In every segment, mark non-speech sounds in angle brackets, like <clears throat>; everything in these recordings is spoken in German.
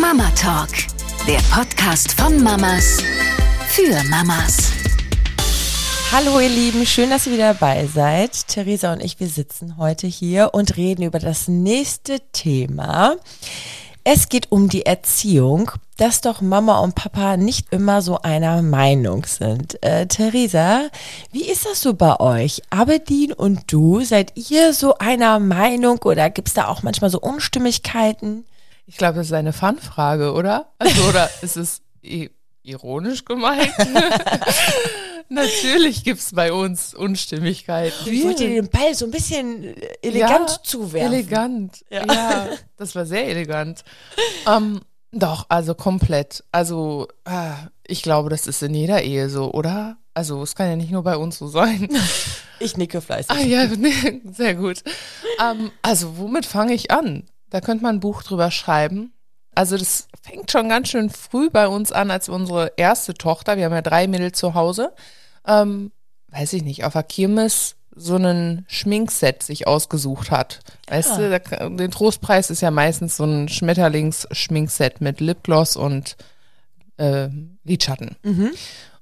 Mama Talk, der Podcast von Mamas für Mamas. Hallo ihr Lieben, schön, dass ihr wieder dabei seid. Theresa und ich, wir sitzen heute hier und reden über das nächste Thema. Es geht um die Erziehung, dass doch Mama und Papa nicht immer so einer Meinung sind. Äh, Theresa, wie ist das so bei euch? Abedin und du, seid ihr so einer Meinung oder gibt es da auch manchmal so Unstimmigkeiten? Ich glaube, das ist eine Fun-Frage, oder? Also, oder <laughs> ist es ironisch gemeint? <laughs> Natürlich gibt es bei uns Unstimmigkeiten. Ich wollte dir den Ball so ein bisschen elegant ja, zuwerfen. Elegant, ja. ja. Das war sehr elegant. Ähm, doch, also komplett. Also, äh, ich glaube, das ist in jeder Ehe so, oder? Also, es kann ja nicht nur bei uns so sein. Ich nicke fleißig. Ah ja, <laughs> sehr gut. Ähm, also, womit fange ich an? Da könnte man ein Buch drüber schreiben. Also das fängt schon ganz schön früh bei uns an, als unsere erste Tochter, wir haben ja drei Mädels zu Hause, ähm, weiß ich nicht, auf der Kirmes so einen Schminkset sich ausgesucht hat. Weißt ah. du, den Trostpreis ist ja meistens so ein Schmetterlings-Schminkset mit Lipgloss und äh, Lidschatten. Mhm.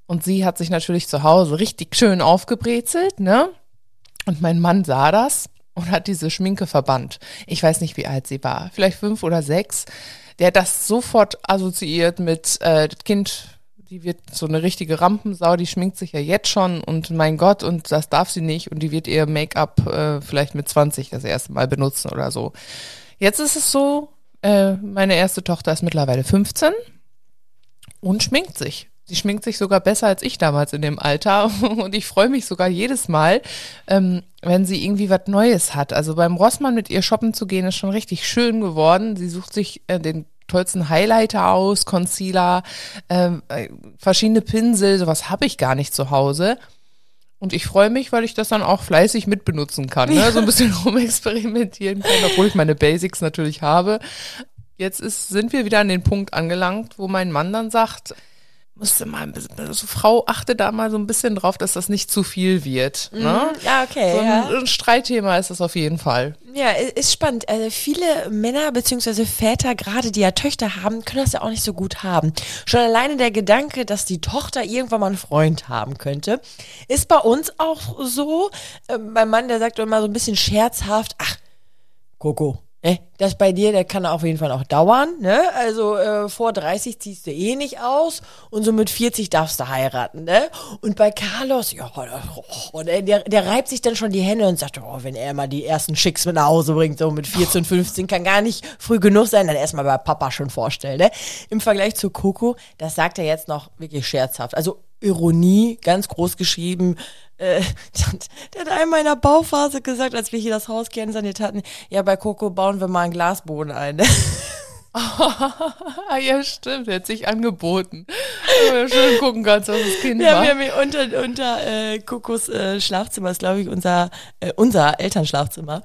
Und sie hat sich natürlich zu Hause richtig schön aufgebrezelt, ne? Und mein Mann sah das und hat diese Schminke verbannt. Ich weiß nicht, wie alt sie war, vielleicht fünf oder sechs. Der hat das sofort assoziiert mit äh, das Kind, die wird so eine richtige Rampensau, die schminkt sich ja jetzt schon und mein Gott, und das darf sie nicht und die wird ihr Make-up äh, vielleicht mit 20 das erste Mal benutzen oder so. Jetzt ist es so, äh, meine erste Tochter ist mittlerweile 15 und schminkt sich. Sie schminkt sich sogar besser als ich damals in dem Alter <laughs> und ich freue mich sogar jedes Mal, ähm, wenn sie irgendwie was Neues hat. Also beim Rossmann mit ihr shoppen zu gehen ist schon richtig schön geworden. Sie sucht sich äh, den tollsten Highlighter aus, Concealer, ähm, äh, verschiedene Pinsel, sowas habe ich gar nicht zu Hause. Und ich freue mich, weil ich das dann auch fleißig mitbenutzen kann. Ne? So ein bisschen <laughs> rumexperimentieren kann, obwohl ich meine Basics natürlich habe. Jetzt ist, sind wir wieder an den Punkt angelangt, wo mein Mann dann sagt, musste mal also Frau achte da mal so ein bisschen drauf, dass das nicht zu viel wird. Ne? Mhm. Ja, okay. So ein, ja. ein, Streitthema ist das auf jeden Fall. Ja, ist spannend. Also viele Männer beziehungsweise Väter, gerade die ja Töchter haben, können das ja auch nicht so gut haben. Schon alleine der Gedanke, dass die Tochter irgendwann mal einen Freund haben könnte, ist bei uns auch so. Äh, mein Mann, der sagt immer so ein bisschen scherzhaft, ach, Coco, Ne? Das bei dir, der kann auf jeden Fall auch dauern. Ne? Also äh, vor 30 ziehst du eh nicht aus und so mit 40 darfst du heiraten. Ne? Und bei Carlos, ja, oh, der, der reibt sich dann schon die Hände und sagt, oh, wenn er mal die ersten Schicks mit nach Hause bringt, so mit 14, 15, <laughs> kann gar nicht früh genug sein, dann erstmal bei Papa schon vorstellen. Ne? Im Vergleich zu Coco, das sagt er jetzt noch wirklich scherzhaft. Also Ironie, ganz groß geschrieben. Äh, <laughs> der hat einmal in der Bauphase gesagt, als wir hier das Haus kernsaniert hatten, ja, bei Coco bauen wir mal einen Glasboden ein. <laughs> ja, stimmt, hat sich angeboten. Aber schön gucken kannst, was das Kind ja, war. Wir haben hier unter, unter äh, Kokos äh, Schlafzimmer, ist glaube ich unser, äh, unser Elternschlafzimmer.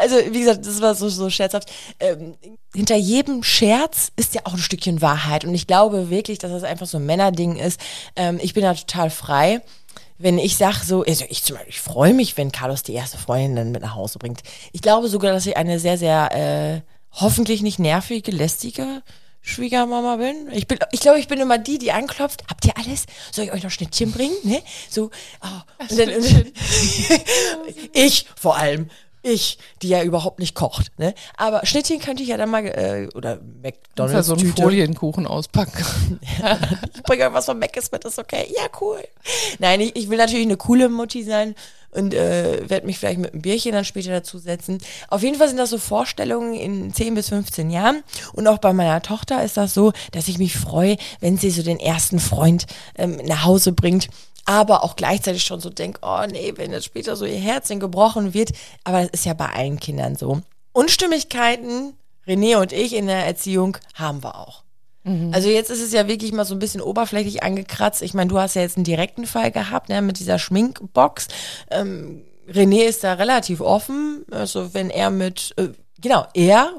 Also, wie gesagt, das war so, so scherzhaft. Ähm, hinter jedem Scherz ist ja auch ein Stückchen Wahrheit. Und ich glaube wirklich, dass das einfach so ein Männerding ist. Ähm, ich bin da total frei. Wenn ich sage so, also ich zum Beispiel, ich freue mich, wenn Carlos die erste Freundin dann mit nach Hause bringt. Ich glaube sogar, dass ich eine sehr, sehr äh, hoffentlich nicht nervige, lästige Schwiegermama bin. Ich bin, ich glaube, ich bin immer die, die anklopft. Habt ihr alles? Soll ich euch noch Schnittchen bringen? Ne? So, oh. und dann, und dann <laughs> ich vor allem ich, die ja überhaupt nicht kocht. Ne? Aber Schnittchen könnte ich ja dann mal, äh, oder McDonalds. Ja so einen Folienkuchen auspacken. <laughs> ich bringe euch was von Mc's mit, ist okay. Ja, cool. Nein, ich, ich will natürlich eine coole Mutti sein und äh, werde mich vielleicht mit einem Bierchen dann später dazu setzen. Auf jeden Fall sind das so Vorstellungen in 10 bis 15 Jahren. Und auch bei meiner Tochter ist das so, dass ich mich freue, wenn sie so den ersten Freund ähm, nach Hause bringt aber auch gleichzeitig schon so denke, oh nee, wenn jetzt später so ihr Herzchen gebrochen wird. Aber das ist ja bei allen Kindern so. Unstimmigkeiten, René und ich in der Erziehung haben wir auch. Mhm. Also jetzt ist es ja wirklich mal so ein bisschen oberflächlich angekratzt. Ich meine, du hast ja jetzt einen direkten Fall gehabt, ne, mit dieser Schminkbox. Ähm, René ist da relativ offen. Also wenn er mit, äh, genau, er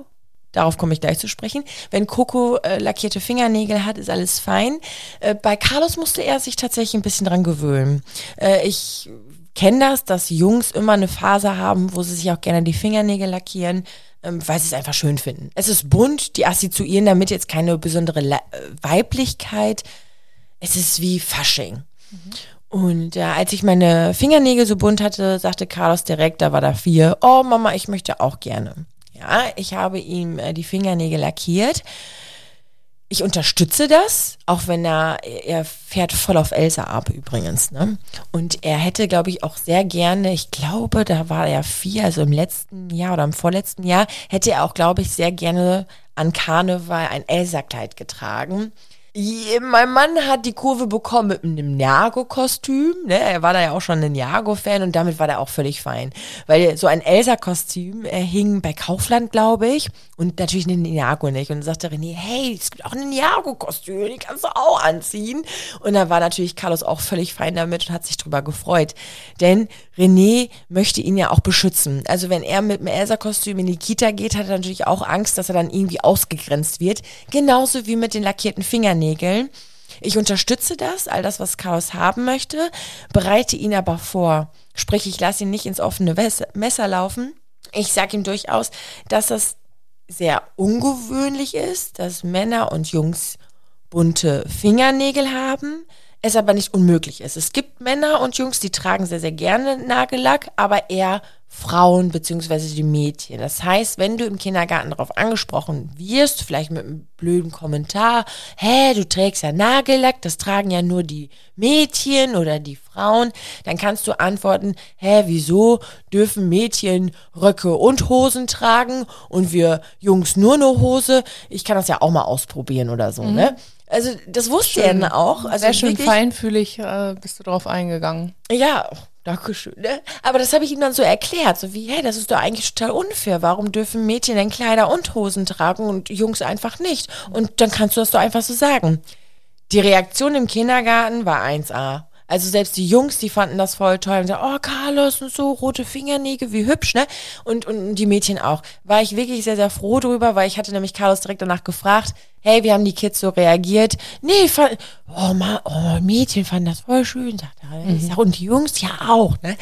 Darauf komme ich gleich zu sprechen. Wenn Coco äh, lackierte Fingernägel hat, ist alles fein. Äh, bei Carlos musste er sich tatsächlich ein bisschen dran gewöhnen. Äh, ich kenne das, dass Jungs immer eine Phase haben, wo sie sich auch gerne die Fingernägel lackieren. ähm, weil sie es einfach schön finden. Es ist bunt, die assoziieren damit jetzt keine besondere Le äh, Weiblichkeit. Es ist wie Fasching. Und äh, als ich meine Fingernägel so bunt hatte, sagte Carlos direkt, da war da vier, oh Mama, ich möchte auch gerne. Ja, ich habe ihm äh, die Fingernägel lackiert. Ich unterstütze das, auch wenn er, er fährt voll auf Elsa ab übrigens, ne? Und er hätte, glaube ich, auch sehr gerne, ich glaube, da war er vier, also im letzten Jahr oder im vorletzten Jahr, hätte er auch, glaube ich, sehr gerne an Karneval ein Elsa-Kleid getragen. Mein Mann hat die Kurve bekommen mit einem Ninjago-Kostüm. Ne? Er war da ja auch schon ein Ninjago-Fan und damit war er auch völlig fein. Weil so ein Elsa-Kostüm äh, hing bei Kaufland, glaube ich, und natürlich ein Ninjago nicht. Und dann sagte René, hey, es gibt auch ein Ninjago-Kostüm, die kannst du auch anziehen. Und dann war natürlich Carlos auch völlig fein damit und hat sich drüber gefreut. Denn René möchte ihn ja auch beschützen. Also wenn er mit einem Elsa-Kostüm in die Kita geht, hat er natürlich auch Angst, dass er dann irgendwie ausgegrenzt wird. Genauso wie mit den lackierten Fingernägeln. Ich unterstütze das, all das, was Chaos haben möchte, bereite ihn aber vor. Sprich, ich lasse ihn nicht ins offene Messer laufen. Ich sage ihm durchaus, dass das sehr ungewöhnlich ist, dass Männer und Jungs bunte Fingernägel haben, es aber nicht unmöglich ist. Es gibt Männer und Jungs, die tragen sehr, sehr gerne Nagellack, aber eher Frauen beziehungsweise die Mädchen. Das heißt, wenn du im Kindergarten darauf angesprochen wirst, vielleicht mit einem blöden Kommentar, hä, du trägst ja Nagellack, das tragen ja nur die Mädchen oder die Frauen, dann kannst du antworten, hä, wieso dürfen Mädchen Röcke und Hosen tragen und wir Jungs nur eine Hose? Ich kann das ja auch mal ausprobieren oder so, ne? Also das wusste er dann auch. Also Sehr schön feinfühlig äh, bist du drauf eingegangen. ja, oh, danke schön. Ne? Aber das habe ich ihm dann so erklärt, so wie, hey, das ist doch eigentlich total unfair. Warum dürfen Mädchen denn Kleider und Hosen tragen und Jungs einfach nicht? Und dann kannst du das doch einfach so sagen. Die Reaktion im Kindergarten war 1A. Also selbst die Jungs, die fanden das voll toll und sagten, oh Carlos und so rote Fingernägel, wie hübsch, ne? Und, und die Mädchen auch. War ich wirklich sehr, sehr froh drüber, weil ich hatte nämlich Carlos direkt danach gefragt, hey, wie haben die Kids so reagiert? Nee, fand, oh, Ma, oh Mädchen fanden das voll schön, sagt er. Sag, und die Jungs ja auch, ne?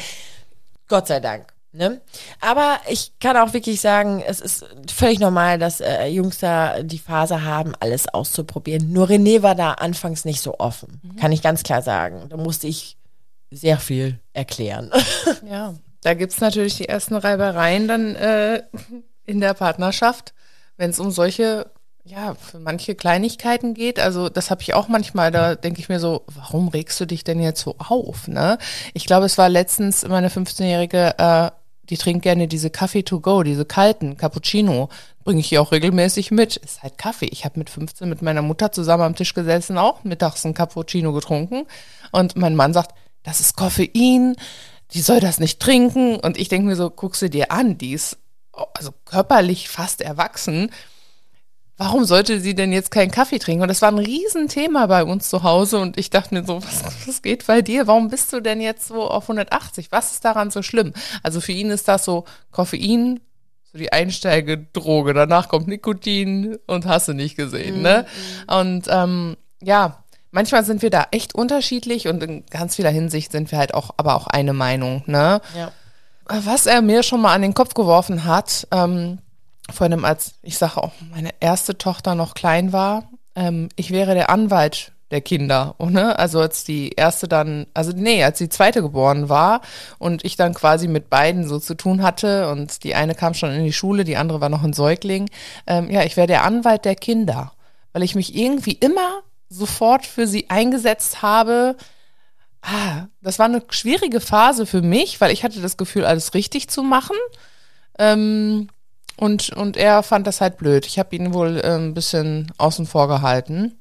Gott sei Dank. Ne? Aber ich kann auch wirklich sagen, es ist völlig normal, dass äh, Jungs da die Phase haben, alles auszuprobieren. Nur René war da anfangs nicht so offen, kann ich ganz klar sagen. Da musste ich sehr viel erklären. <laughs> Ja, da gibt's natürlich die ersten Reibereien dann äh, in der Partnerschaft, wenn es um solche, ja, für manche Kleinigkeiten geht. Also das habe ich auch manchmal, da denke ich mir so, warum regst du dich denn jetzt so auf? Ne? Ich glaube, es war letztens meine 15-Jährige, äh, die trinkt gerne diese Kaffee to go, diese kalten Cappuccino. Bringe ich ihr auch regelmäßig mit. Ist halt Kaffee. Ich habe mit 15 mit meiner Mutter zusammen am Tisch gesessen, auch mittags ein Cappuccino getrunken. Und mein Mann sagt, das ist Koffein, die soll das nicht trinken. Und ich denke mir so, guck sie dir an, die ist also körperlich fast erwachsen. Warum sollte sie denn jetzt keinen Kaffee trinken? Und das war ein Riesenthema bei uns zu Hause. Und ich dachte mir so, was, was geht bei dir? Warum bist du denn jetzt so auf 180? Was ist daran so schlimm? Also für ihn ist das so Koffein, so die Einsteigedroge. Danach kommt Nikotin und hast du nicht gesehen, ne? Und ähm, ja, manchmal sind wir da echt unterschiedlich und in ganz vieler Hinsicht sind wir halt auch, aber auch eine Meinung, ne? ja. Was er mir schon mal an den Kopf geworfen hat, ähm, vor allem als, ich sage auch, meine erste Tochter noch klein war, ähm, ich wäre der Anwalt der Kinder, <laughs> ne? Also als die erste dann, also nee, als die zweite geboren war und ich dann quasi mit beiden so zu tun hatte und die eine kam schon in die Schule, die andere war noch ein Säugling. Ähm, ja, ich wäre der Anwalt der Kinder, weil ich mich irgendwie immer sofort für sie eingesetzt habe, ah, das war eine schwierige Phase für mich, weil ich hatte das Gefühl, alles richtig zu machen. Ähm, und, und er fand das halt blöd. Ich habe ihn wohl äh, ein bisschen außen vor gehalten.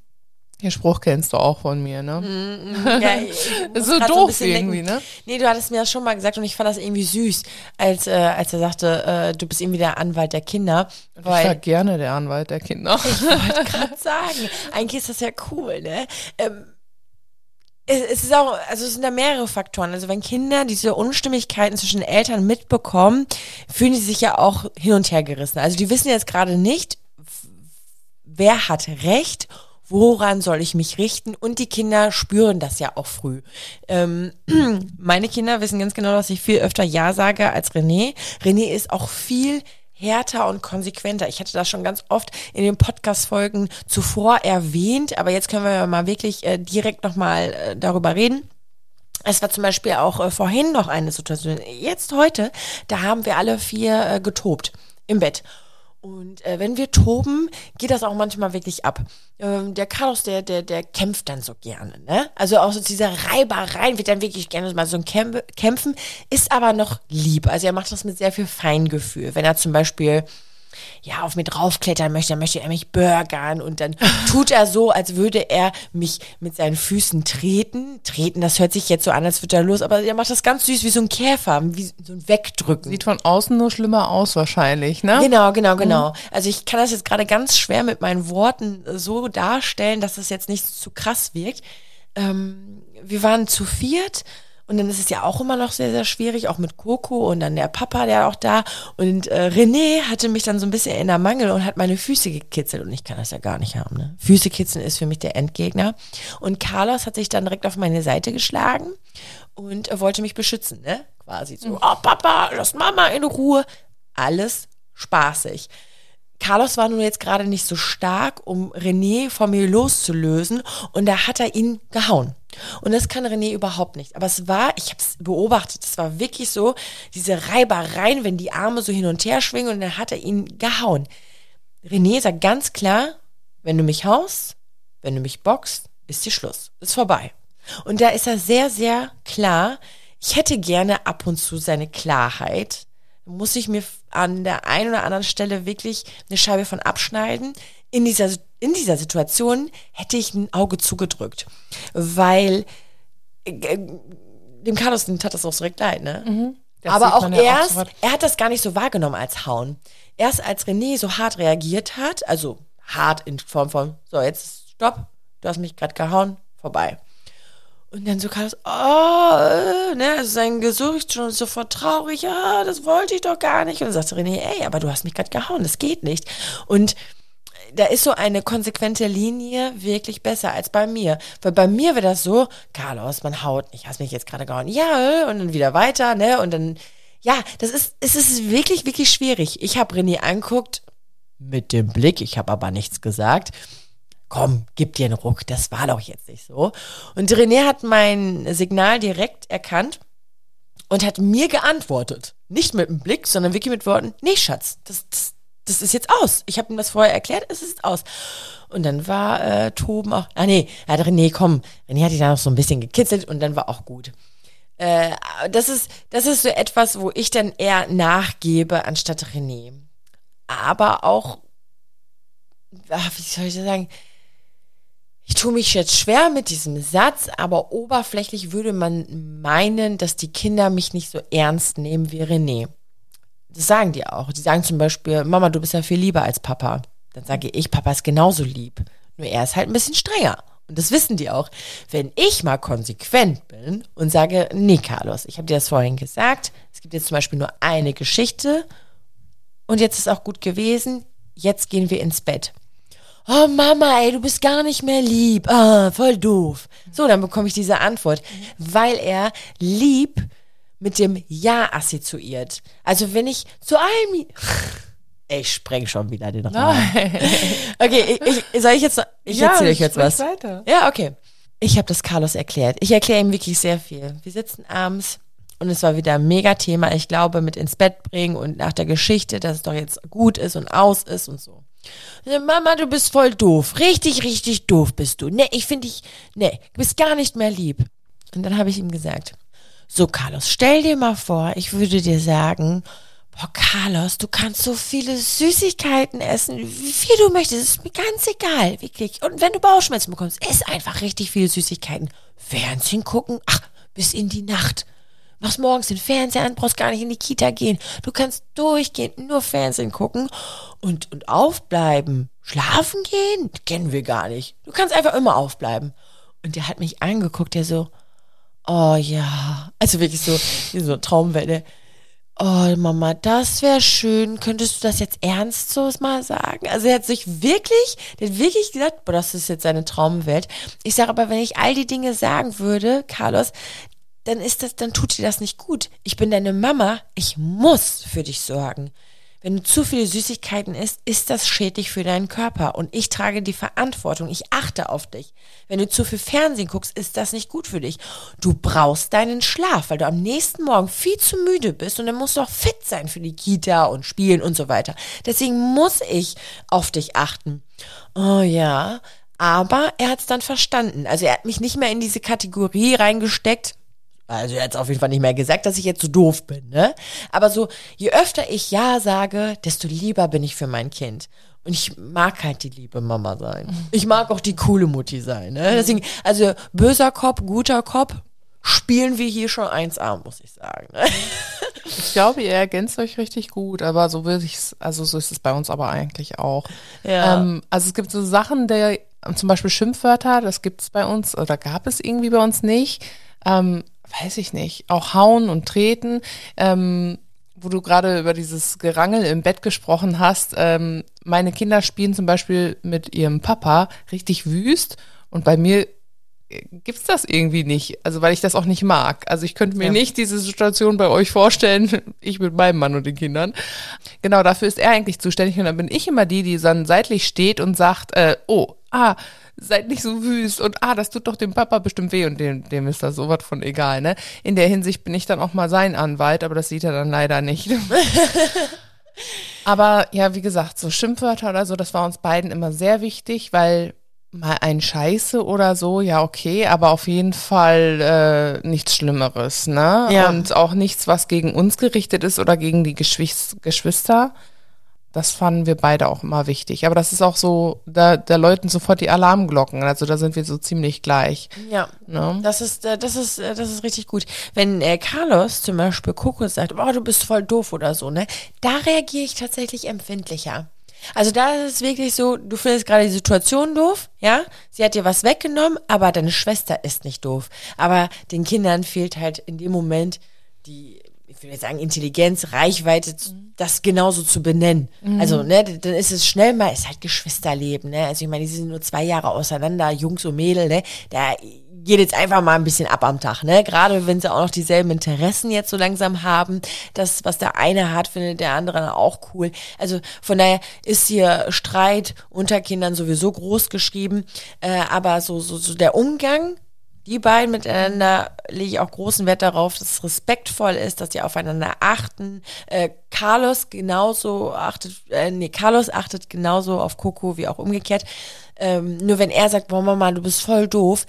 Den Spruch kennst du auch von mir, ne? <laughs> ja ich, ich muss So doof bisschen irgendwie, denken. ne? Nee, du hattest mir das schon mal gesagt und ich fand das irgendwie süß, als, äh, als er sagte, äh, du bist irgendwie der Anwalt der Kinder. Ich war gerne der Anwalt der Kinder. Ich wollte <laughs> gerade sagen, eigentlich ist das ja cool, ne? Ähm, es, ist auch, also es sind da mehrere Faktoren. Also wenn Kinder diese Unstimmigkeiten zwischen Eltern mitbekommen, fühlen die sich ja auch hin und her gerissen. Also die wissen jetzt gerade nicht, wer hat Recht, woran soll ich mich richten und die Kinder spüren das ja auch früh. Ähm, <clears throat> meine Kinder wissen ganz genau, dass ich viel öfter Ja sage als René. René ist auch viel härter und konsequenter. Ich hatte das schon ganz oft in den Podcast-Folgen zuvor erwähnt, aber jetzt können wir mal wirklich äh, direkt nochmal äh, darüber reden. Es war zum Beispiel auch äh, vorhin noch eine Situation. Jetzt heute, da haben wir alle vier äh, getobt im Bett. Und äh, wenn wir toben, geht das auch manchmal wirklich ab. Ähm, der Carlos, der, der, der kämpft dann so gerne, ne? Also auch so dieser Reibereien wird dann wirklich gerne mal so ein Kämp Kämpfen, ist aber noch lieb. Also er macht das mit sehr viel Feingefühl. Wenn er zum Beispiel ja, auf mir draufklettern möchte, dann möchte er mich burgern und dann tut er so, als würde er mich mit seinen Füßen treten. Treten, das hört sich jetzt so an, als würde er los, aber er macht das ganz süß wie so ein Käfer, wie so ein Wegdrücken. Sieht von außen nur schlimmer aus wahrscheinlich, ne? Genau, genau, genau. Also ich kann das jetzt gerade ganz schwer mit meinen Worten so darstellen, dass es jetzt nicht zu krass wirkt. Ähm, wir waren zu viert und dann ist es ja auch immer noch sehr, sehr schwierig, auch mit Coco und dann der Papa, der auch da. Und äh, René hatte mich dann so ein bisschen in der Mangel und hat meine Füße gekitzelt. Und ich kann das ja gar nicht haben. Ne? Füße kitzeln ist für mich der Endgegner. Und Carlos hat sich dann direkt auf meine Seite geschlagen und äh, wollte mich beschützen, ne? Quasi so, oh Papa, lass Mama in Ruhe. Alles spaßig. Carlos war nun jetzt gerade nicht so stark, um René von mir loszulösen und da hat er ihn gehauen. Und das kann René überhaupt nicht. Aber es war, ich habe es beobachtet, es war wirklich so, diese Reibereien, wenn die Arme so hin und her schwingen und dann hat er ihn gehauen. René sagt ganz klar, wenn du mich haust, wenn du mich boxt, ist die Schluss. Ist vorbei. Und da ist er sehr, sehr klar. Ich hätte gerne ab und zu seine Klarheit. Muss ich mir an der einen oder anderen Stelle wirklich eine Scheibe von abschneiden. In dieser, in dieser Situation hätte ich ein Auge zugedrückt, weil äh, dem Carlos tat das auch direkt leid, ne? Mhm. Aber auch ja erst, sofort. er hat das gar nicht so wahrgenommen als Hauen. Erst als René so hart reagiert hat, also hart in Form von, so jetzt stopp, du hast mich gerade gehauen, vorbei. Und dann so Carlos, oh, ne, also sein Gesicht schon sofort traurig, ah, das wollte ich doch gar nicht. Und dann sagte René, ey, aber du hast mich gerade gehauen, das geht nicht. Und da ist so eine konsequente Linie wirklich besser als bei mir. Weil bei mir wäre das so, Carlos, man haut nicht, hast mich jetzt gerade gehauen. Ja, und dann wieder weiter, ne? Und dann, ja, das ist, es ist wirklich, wirklich schwierig. Ich habe René anguckt mit dem Blick, ich habe aber nichts gesagt. Komm, gib dir einen Ruck, das war doch jetzt nicht so. Und René hat mein Signal direkt erkannt und hat mir geantwortet. Nicht mit dem Blick, sondern wirklich mit Worten, nee, Schatz, das, das, das ist jetzt aus. Ich habe ihm das vorher erklärt, es ist aus. Und dann war äh, Toben auch, ah nee, er hat René, komm, René hat dich da noch so ein bisschen gekitzelt und dann war auch gut. Äh, das ist, das ist so etwas, wo ich dann eher nachgebe anstatt René. Aber auch, ach, wie soll ich das sagen? Ich tue mich jetzt schwer mit diesem Satz, aber oberflächlich würde man meinen, dass die Kinder mich nicht so ernst nehmen wie René. Das sagen die auch. Die sagen zum Beispiel, Mama, du bist ja viel lieber als Papa. Dann sage ich, Papa ist genauso lieb. Nur er ist halt ein bisschen strenger. Und das wissen die auch. Wenn ich mal konsequent bin und sage, nee, Carlos, ich habe dir das vorhin gesagt, es gibt jetzt zum Beispiel nur eine Geschichte und jetzt ist auch gut gewesen, jetzt gehen wir ins Bett. Oh Mama, ey, du bist gar nicht mehr lieb. Ah, voll doof. So, dann bekomme ich diese Antwort, weil er lieb mit dem Ja assoziiert. Also wenn ich zu einem... <laughs> Ey, Ich spreng schon wieder den Rahmen. Okay, ich, ich, soll ich jetzt... noch- Ich Ja, erzähle euch jetzt was. weiter. Ja, okay. Ich habe das Carlos erklärt. Ich erkläre ihm wirklich sehr viel. Wir sitzen abends und es war wieder ein Mega-Thema. Ich glaube, mit ins Bett bringen und nach der Geschichte, dass es doch jetzt gut ist und aus ist und so. Ja, Mama, du bist voll doof. Richtig, richtig doof bist du. Nee, ich finde dich, nee, du bist gar nicht mehr lieb. Und dann habe ich ihm gesagt, so Carlos, stell dir mal vor, ich würde dir sagen, boah Carlos, du kannst so viele Süßigkeiten essen, wie viel du möchtest, ist mir ganz egal, wirklich. Und wenn du Bauchschmerzen bekommst, ess einfach richtig viele Süßigkeiten. Fernsehen gucken, ach, bis in die Nacht. Machst morgens den Fernseher an, brauchst gar nicht in die Kita gehen. Du kannst durchgehend nur Fernsehen gucken und, und aufbleiben. Schlafen gehen? Kennen wir gar nicht. Du kannst einfach immer aufbleiben. Und der hat mich angeguckt, der so, oh ja, also wirklich so, so Traumwelle. Oh, Mama, das wäre schön. Könntest du das jetzt ernst so mal sagen? Also er hat sich wirklich, der hat wirklich gesagt, boah, das ist jetzt seine Traumwelt. Ich sage aber, wenn ich all die Dinge sagen würde, Carlos, dann ist das, dann tut dir das nicht gut. Ich bin deine Mama, ich muss für dich sorgen. wenn du zu viele Süßigkeiten isst, ist das schädlich für deinen Körper. Und ich trage die Verantwortung. Ich achte auf dich. Wenn du zu viel Fernsehen guckst, ist das nicht gut für dich. Du brauchst deinen Schlaf, weil du am nächsten Morgen viel zu müde bist und dann musst du auch fit sein für die Kita und Spielen und so weiter. Deswegen muss ich auf dich achten. Oh ja, aber er hat es dann verstanden. Also er hat mich nicht mehr in diese Kategorie reingesteckt. Also er hat auf jeden Fall nicht mehr gesagt, dass ich jetzt so doof bin, ne? Aber so, je öfter ich Ja sage, desto lieber bin ich für mein Kind. Und ich mag halt die liebe Mama sein. Ich mag auch die coole Mutti sein, ne? Deswegen, also böser Kopf, guter Kopf, spielen wir hier schon 1A, muss ich sagen. Ne? Ich glaube, ihr ergänzt euch richtig gut, aber so würde ich es, also so ist es bei uns aber eigentlich auch. Ja. Ähm, also es gibt so Sachen, der zum Beispiel Schimpfwörter, das gibt es bei uns oder gab es irgendwie bei uns nicht. Ähm, weiß ich nicht. Auch hauen und treten. Ähm, wo du gerade über dieses Gerangel im Bett gesprochen hast. Ähm, meine Kinder spielen zum Beispiel mit ihrem Papa richtig wüst und bei mir gibt's das irgendwie nicht, also weil ich das auch nicht mag. Also ich könnte mir Ja. nicht diese Situation bei euch vorstellen, <laughs> ich mit meinem Mann und den Kindern. Genau, dafür ist er eigentlich zuständig und dann bin ich immer die, die dann seitlich steht und sagt, äh, oh, ah, seid nicht so wüst und ah, das tut doch dem Papa bestimmt weh und dem, dem ist das sowas von egal, ne? In der Hinsicht bin ich dann auch mal sein Anwalt, aber das sieht er dann leider nicht. <laughs> aber ja, wie gesagt, so Schimpfwörter oder so, das war uns beiden immer sehr wichtig, weil mal ein Scheiße oder so, ja, okay, aber auf jeden Fall äh, nichts Schlimmeres, ne? Ja. Und auch nichts, was gegen uns gerichtet ist oder gegen die Geschwis Geschwister. Das fanden wir beide auch immer wichtig. Aber das ist auch so, da, da läuten sofort die Alarmglocken. Also da sind wir so ziemlich gleich. Ja. Ne? Das ist, äh, das ist, äh, das ist richtig gut. Wenn äh, Carlos zum Beispiel Coco sagt, oh, du bist voll doof oder so, ne, da reagiere ich tatsächlich empfindlicher. Also da ist es wirklich so, du findest gerade die Situation doof, ja? Sie hat dir was weggenommen, aber deine Schwester ist nicht doof. Aber den Kindern fehlt halt in dem Moment die, ich will jetzt sagen, Intelligenz, Reichweite, das genauso zu benennen. Also, ne, dann ist es schnell mal, ist halt Geschwisterleben, ne? Also ich meine, die sind nur zwei Jahre auseinander, Jungs und Mädel, ne? Da geht jetzt einfach mal ein bisschen ab am Tag, ne? Gerade wenn sie auch noch dieselben Interessen jetzt so langsam haben. Das, was der eine hat, findet der andere auch cool. Also von daher ist hier Streit unter Kindern sowieso groß geschrieben. Äh, aber so, so, so der Umgang, die beiden miteinander lege ich auch großen Wert darauf, dass es respektvoll ist, dass die aufeinander achten. Äh, Carlos genauso achtet, äh, nee, Carlos achtet genauso auf Coco wie auch umgekehrt. Ähm, nur wenn er sagt, boah Mama, du bist voll doof.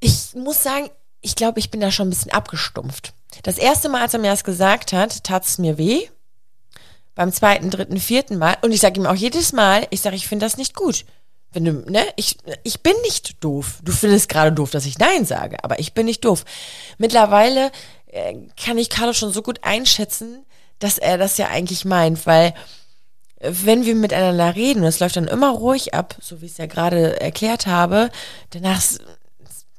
Ich muss sagen, ich glaube, ich bin da schon ein bisschen abgestumpft. Das erste Mal, als er mir das gesagt hat, tat es mir weh. Beim zweiten, dritten, vierten Mal. Und ich sage ihm auch jedes Mal, ich sage, ich finde das nicht gut. Wenn du, ne, ich, ich bin nicht doof. Du findest gerade doof, dass ich Nein sage, aber ich bin nicht doof. Mittlerweile äh, kann ich Carlos schon so gut einschätzen, dass er das ja eigentlich meint, weil äh, wenn wir miteinander reden, und es läuft dann immer ruhig ab, so wie ich es ja gerade erklärt habe, danach,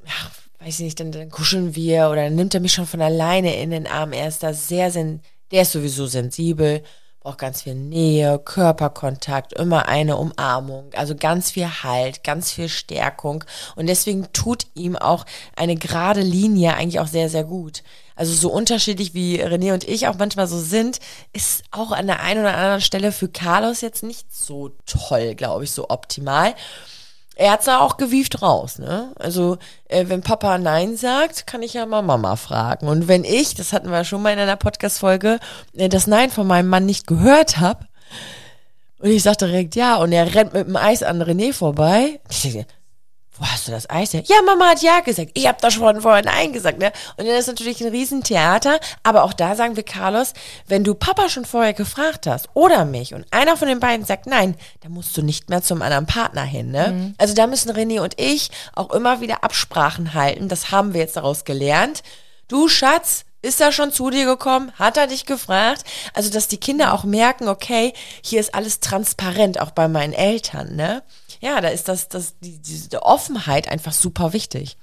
ja, weiß ich nicht, dann, dann kuscheln wir oder dann nimmt er mich schon von alleine in den Arm. Er ist da sehr, sen der ist sowieso sensibel, braucht ganz viel Nähe, Körperkontakt, immer eine Umarmung, also ganz viel Halt, ganz viel Stärkung. Und deswegen tut ihm auch eine gerade Linie eigentlich auch sehr, sehr gut. Also so unterschiedlich wie René und ich auch manchmal so sind, ist auch an der einen oder anderen Stelle für Carlos jetzt nicht so toll, glaube ich, so optimal. Er hat's da auch gewieft raus, ne? Also, äh, wenn Papa Nein sagt, kann ich ja mal Mama fragen. Und wenn ich, das hatten wir schon mal in einer Podcast-Folge, äh, das Nein von meinem Mann nicht gehört habe, und ich sag direkt ja, und er rennt mit dem Eis an René vorbei, wo hast du das Eis her? Ja, Mama hat ja gesagt. Ich habe doch schon vorher Nein gesagt, ne? Und dann ist natürlich ein Riesentheater. Aber auch da sagen wir, Carlos, wenn du Papa schon vorher gefragt hast oder mich und einer von den beiden sagt Nein, dann musst du nicht mehr zum anderen Partner hin, ne? Also da müssen René und ich auch immer wieder Absprachen halten. Das haben wir jetzt daraus gelernt. Du Schatz, ist er schon zu dir gekommen? Hat er dich gefragt? Also, dass die Kinder auch merken, okay, hier ist alles transparent, auch bei meinen Eltern, ne? Ja, da ist das, das, die, diese Offenheit einfach super wichtig.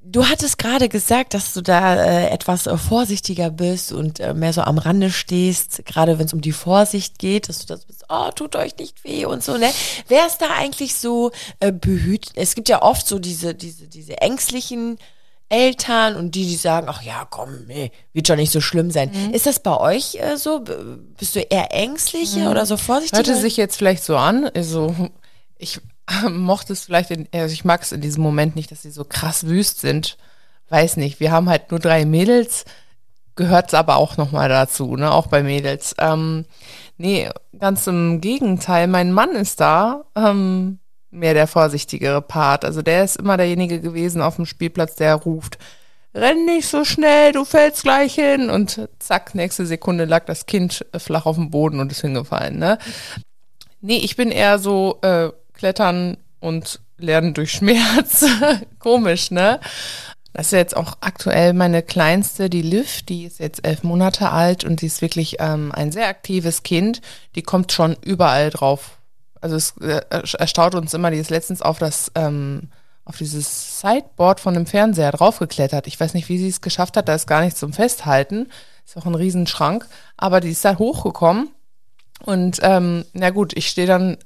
Du hattest gerade gesagt, dass du da äh, etwas äh, vorsichtiger bist und äh, mehr so am Rande stehst, gerade wenn es um die Vorsicht geht, dass du das bist, oh, tut euch nicht weh und so, ne? Wer ist da eigentlich so äh, behütet? Es gibt ja oft so diese, diese, diese ängstlichen Eltern und die, die sagen, ach ja, komm, nee, wird schon nicht so schlimm sein. Mhm. Ist das bei euch äh, so? Bist du eher ängstlicher oder so vorsichtiger? Hörte sich jetzt vielleicht so an, also ich <laughs> mochte es vielleicht, in, also ich mag es in diesem Moment nicht, dass sie so krass wüst sind. Weiß nicht, wir haben halt nur drei Mädels, gehört es aber auch nochmal dazu, ne, auch bei Mädels. Ähm, nee, ganz im Gegenteil, mein Mann ist da, ähm, mehr der vorsichtigere Part. Also der ist immer derjenige gewesen auf dem Spielplatz, der ruft, renn nicht so schnell, du fällst gleich hin. Und zack, nächste Sekunde lag das Kind flach auf dem Boden und ist hingefallen, ne. Nee, ich bin eher so äh, klettern und lernen durch Schmerz. <laughs> Komisch, ne? Das ist jetzt auch aktuell meine kleinste, die Liv, die ist jetzt elf Monate alt und die ist wirklich ähm, ein sehr aktives Kind. Die kommt schon überall drauf. Also es äh, erstaunt uns immer, die ist letztens auf das, ähm, auf dieses Sideboard von dem Fernseher draufgeklettert. Ich weiß nicht, wie sie es geschafft hat, da ist gar nichts zum Festhalten. Ist auch ein Riesenschrank. Aber die ist da hochgekommen und ähm, na gut, ich stehe dann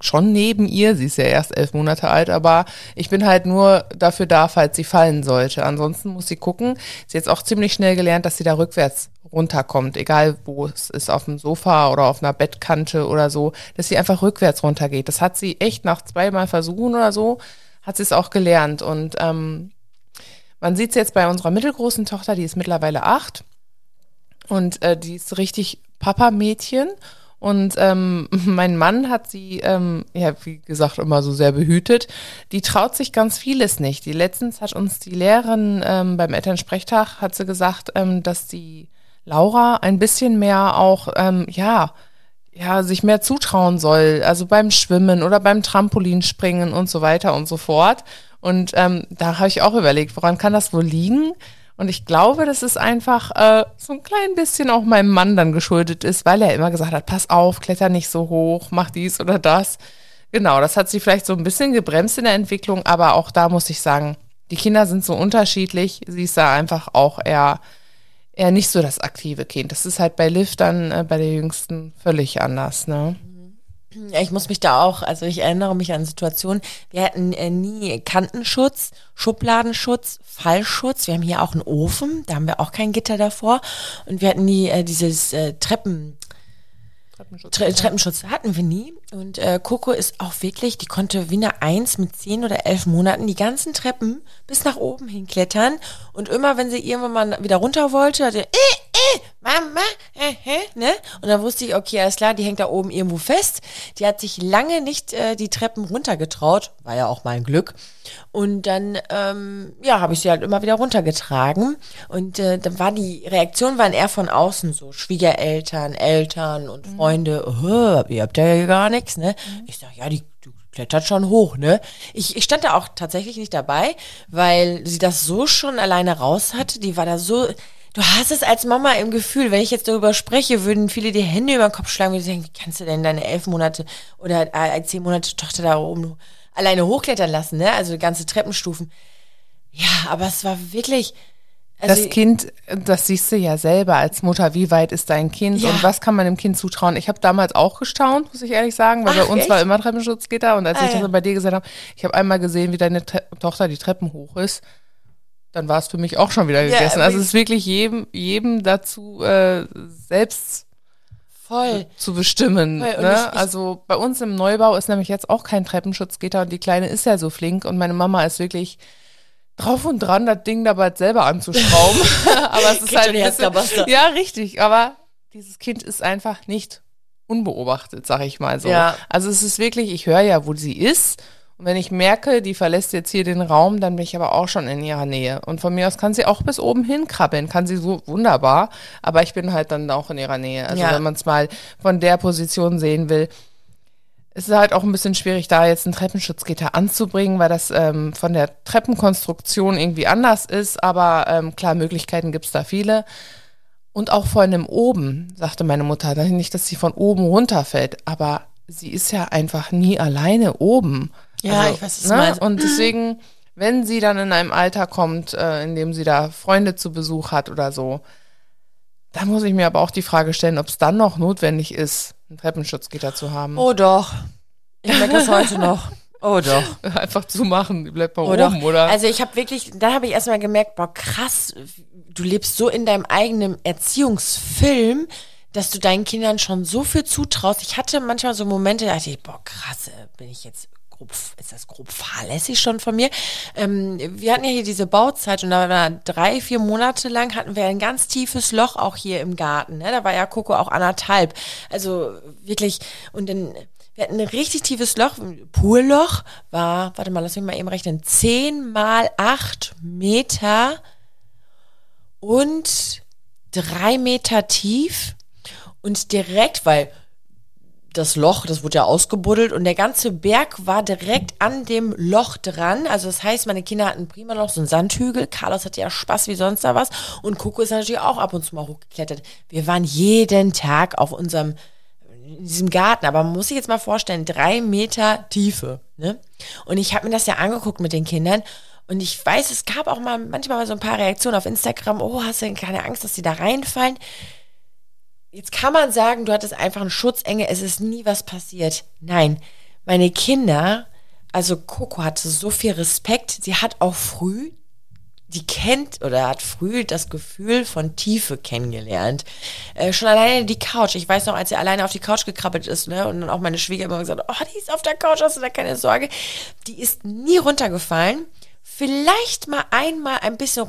schon neben ihr. Sie ist ja erst elf Monate alt, aber ich bin halt nur dafür da, falls sie fallen sollte. Ansonsten muss sie gucken. Sie hat jetzt auch ziemlich schnell gelernt, dass sie da rückwärts runterkommt, egal wo es ist, auf dem Sofa oder auf einer Bettkante oder so, dass sie einfach rückwärts runtergeht. Das hat sie echt nach zweimal Versuchen oder so, hat sie es auch gelernt. Und ähm, man sieht es jetzt bei unserer mittelgroßen Tochter, die ist mittlerweile acht. Und äh, die ist richtig Papa-Mädchen. Und ähm, <laughs> mein Mann hat sie, ähm, ja, wie gesagt, immer so sehr behütet. Die traut sich ganz vieles nicht. Die letztens hat uns die Lehrerin ähm, beim Elternsprechtag hat sie gesagt, ähm, dass die Laura ein bisschen mehr auch, ähm, ja, ja, sich mehr zutrauen soll, also beim Schwimmen oder beim Trampolinspringen und so weiter und so fort. Und ähm, da habe ich auch überlegt, woran kann das wohl liegen? Und ich glaube, dass es einfach äh, so ein klein bisschen auch meinem Mann dann geschuldet ist, weil er immer gesagt hat, pass auf, kletter nicht so hoch, mach dies oder das. Genau, das hat sie vielleicht so ein bisschen gebremst in der Entwicklung, aber auch da muss ich sagen, die Kinder sind so unterschiedlich. Sie ist da einfach auch eher, eher nicht so das aktive Kind. Das ist halt bei Liv dann äh, bei der Jüngsten völlig anders, ne? Ja, ich muss mich da auch, also ich erinnere mich an Situationen, wir hatten äh, nie Kantenschutz, Schubladenschutz, Fallschutz. Wir haben hier auch einen Ofen, da haben wir auch kein Gitter davor. Und wir hatten nie äh, dieses äh, Treppen, Tre Treppenschutz hatten wir nie. Und äh, Coco ist auch wirklich, die konnte wie eine Eins mit zehn oder elf Monaten die ganzen Treppen bis nach oben hinklettern. Und immer, wenn sie irgendwann mal wieder runter wollte, hat sie, äh, äh, Mama, äh, äh, ne? Und dann wusste ich, okay, alles klar, die hängt da oben irgendwo fest. Die hat sich lange nicht äh, die Treppen runtergetraut. War ja auch mein Glück. Und dann, ähm, ja, habe ich sie halt immer wieder runtergetragen. Und äh, dann war die Reaktion waren eher von außen so. Schwiegereltern, Eltern und Freunde, oh, ihr habt ja gar nichts, ne? Ich sag, ja, die klettert schon hoch, ne? Ich, ich stand da auch tatsächlich nicht dabei, weil sie das so schon alleine raus hatte. Die war da so. Du hast es als Mama im Gefühl, wenn ich jetzt darüber spreche, würden viele die Hände über den Kopf schlagen und denken, wie kannst du denn deine elf Monate oder äh, zehn Monate Tochter da oben alleine hochklettern lassen, ne? Also ganze Treppenstufen. Ja, aber es war wirklich. Also, das Kind, das siehst du ja selber als Mutter, wie weit ist dein Kind Ja. und was kann man dem Kind zutrauen? Ich habe damals auch gestaunt, muss ich ehrlich sagen, weil Ach, bei uns echt? war immer Treppenschutzgitter und als Ah, ich das ja. bei dir gesagt habe, ich habe einmal gesehen, wie deine Tre Tochter die Treppen hoch ist, dann war es für mich auch schon wieder Ja, gegessen. aber also es ist wirklich jedem, jedem dazu äh, selbst voll. zu bestimmen. Voll, Ne? ich- ich- also bei uns im Neubau ist nämlich jetzt auch kein Treppenschutzgitter und die Kleine ist ja so flink und meine Mama ist wirklich drauf und dran, das Ding da bald selber anzuschrauben. <laughs> <laughs> aber es ist Kriegt halt ein bisschen. Ja, richtig, aber dieses Kind ist einfach nicht unbeobachtet, sag ich mal so. Ja. Also es ist wirklich, ich höre ja, wo sie ist. Und wenn ich merke, die verlässt jetzt hier den Raum, dann bin ich aber auch schon in ihrer Nähe. Und von mir aus kann sie auch bis oben hin krabbeln, kann sie so wunderbar. Aber ich bin halt dann auch in ihrer Nähe. Also Ja. wenn man es mal von der Position sehen will, es ist halt auch ein bisschen schwierig, da jetzt ein Treppenschutzgitter anzubringen, weil das ähm, von der Treppenkonstruktion irgendwie anders ist. Aber ähm, klar, Möglichkeiten gibt's da viele. Und auch von dem oben, sagte meine Mutter, nicht, dass sie von oben runterfällt, aber sie ist ja einfach nie alleine oben. Also, Ja, ich weiß, du meinst. Und deswegen, wenn sie dann in einem Alter kommt, äh, in dem sie da Freunde zu Besuch hat oder so, da muss ich mir aber auch die Frage stellen, ob es dann noch notwendig ist, ein Treppenschutzgitter zu haben. Oh doch. Ich merke es heute <laughs> noch. Oh doch. Einfach zumachen, die bleibt mal Oh oben, doch. oder? Also ich habe wirklich, dann habe ich erstmal gemerkt, boah, krass, du lebst so in deinem eigenen Erziehungsfilm, dass du deinen Kindern schon so viel zutraust. Ich hatte manchmal so Momente, da dachte ich, boah, krass, äh, bin ich jetzt grob, ist das grob fahrlässig schon von mir? Ähm, wir hatten ja hier diese Bauzeit und da war drei, vier Monate lang hatten wir ein ganz tiefes Loch auch hier im Garten. Ne? Da war ja Coco auch anderthalb. Also wirklich, und dann wir hatten ein richtig tiefes Loch, Poolloch, war, warte mal, lass mich mal eben rechnen, 10 mal 8 Meter und drei Meter tief. Und direkt, weil das Loch, das wurde ja ausgebuddelt und der ganze Berg war direkt an dem Loch dran. Also das heißt, meine Kinder hatten prima noch so einen Sandhügel. Carlos hatte ja Spaß wie sonst da was. Und Coco ist natürlich auch ab und zu mal hochgeklettert. Wir waren jeden Tag auf unserem in diesem Garten, aber man muss sich jetzt mal vorstellen, drei Meter Tiefe. Ne? Und ich habe mir das ja angeguckt mit den Kindern. Und ich weiß, es gab auch mal manchmal mal so ein paar Reaktionen auf Instagram. Oh, hast du denn keine Angst, dass sie da reinfallen? Jetzt kann man sagen, du hattest einfach einen Schutzengel, es ist nie was passiert. Nein, meine Kinder, also Coco hatte so viel Respekt. Sie hat auch früh die kennt oder hat früh das Gefühl von Tiefe kennengelernt. Äh, schon alleine die Couch. Ich weiß noch, als sie alleine auf die Couch gekrabbelt ist, ne, und dann auch meine Schwiegermutter gesagt, oh, die ist auf der Couch, hast du da keine Sorge. Die ist nie runtergefallen. Vielleicht mal einmal ein bisschen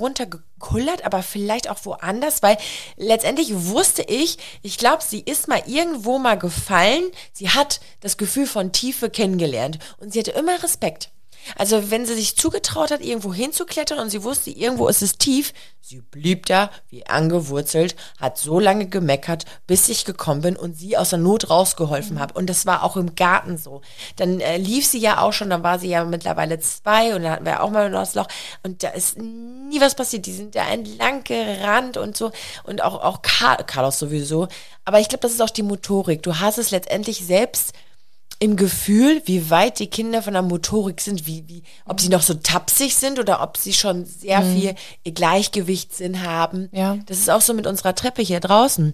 runtergekullert, aber vielleicht auch woanders, weil letztendlich wusste ich, ich glaube, sie ist mal irgendwo mal gefallen. Sie hat das Gefühl von Tiefe kennengelernt und sie hatte immer Respekt. Also wenn sie sich zugetraut hat, irgendwo hinzuklettern und sie wusste, irgendwo ist es tief, sie blieb da wie angewurzelt, hat so lange gemeckert, bis ich gekommen bin und sie aus der Not rausgeholfen habe. Und das war auch im Garten so. Dann äh, lief sie ja auch schon, dann war sie ja mittlerweile zwei und dann hatten wir auch mal das Loch und da ist nie was passiert. Die sind da entlang gerannt und so und auch, auch Car Carlos sowieso. Aber ich glaube, das ist auch die Motorik. Du hast es letztendlich selbst im Gefühl, wie weit die Kinder von der Motorik sind, wie, wie, ob sie noch so tapsig sind oder ob sie schon sehr viel Gleichgewichtssinn haben. Ja. Das ist auch so mit unserer Treppe hier draußen.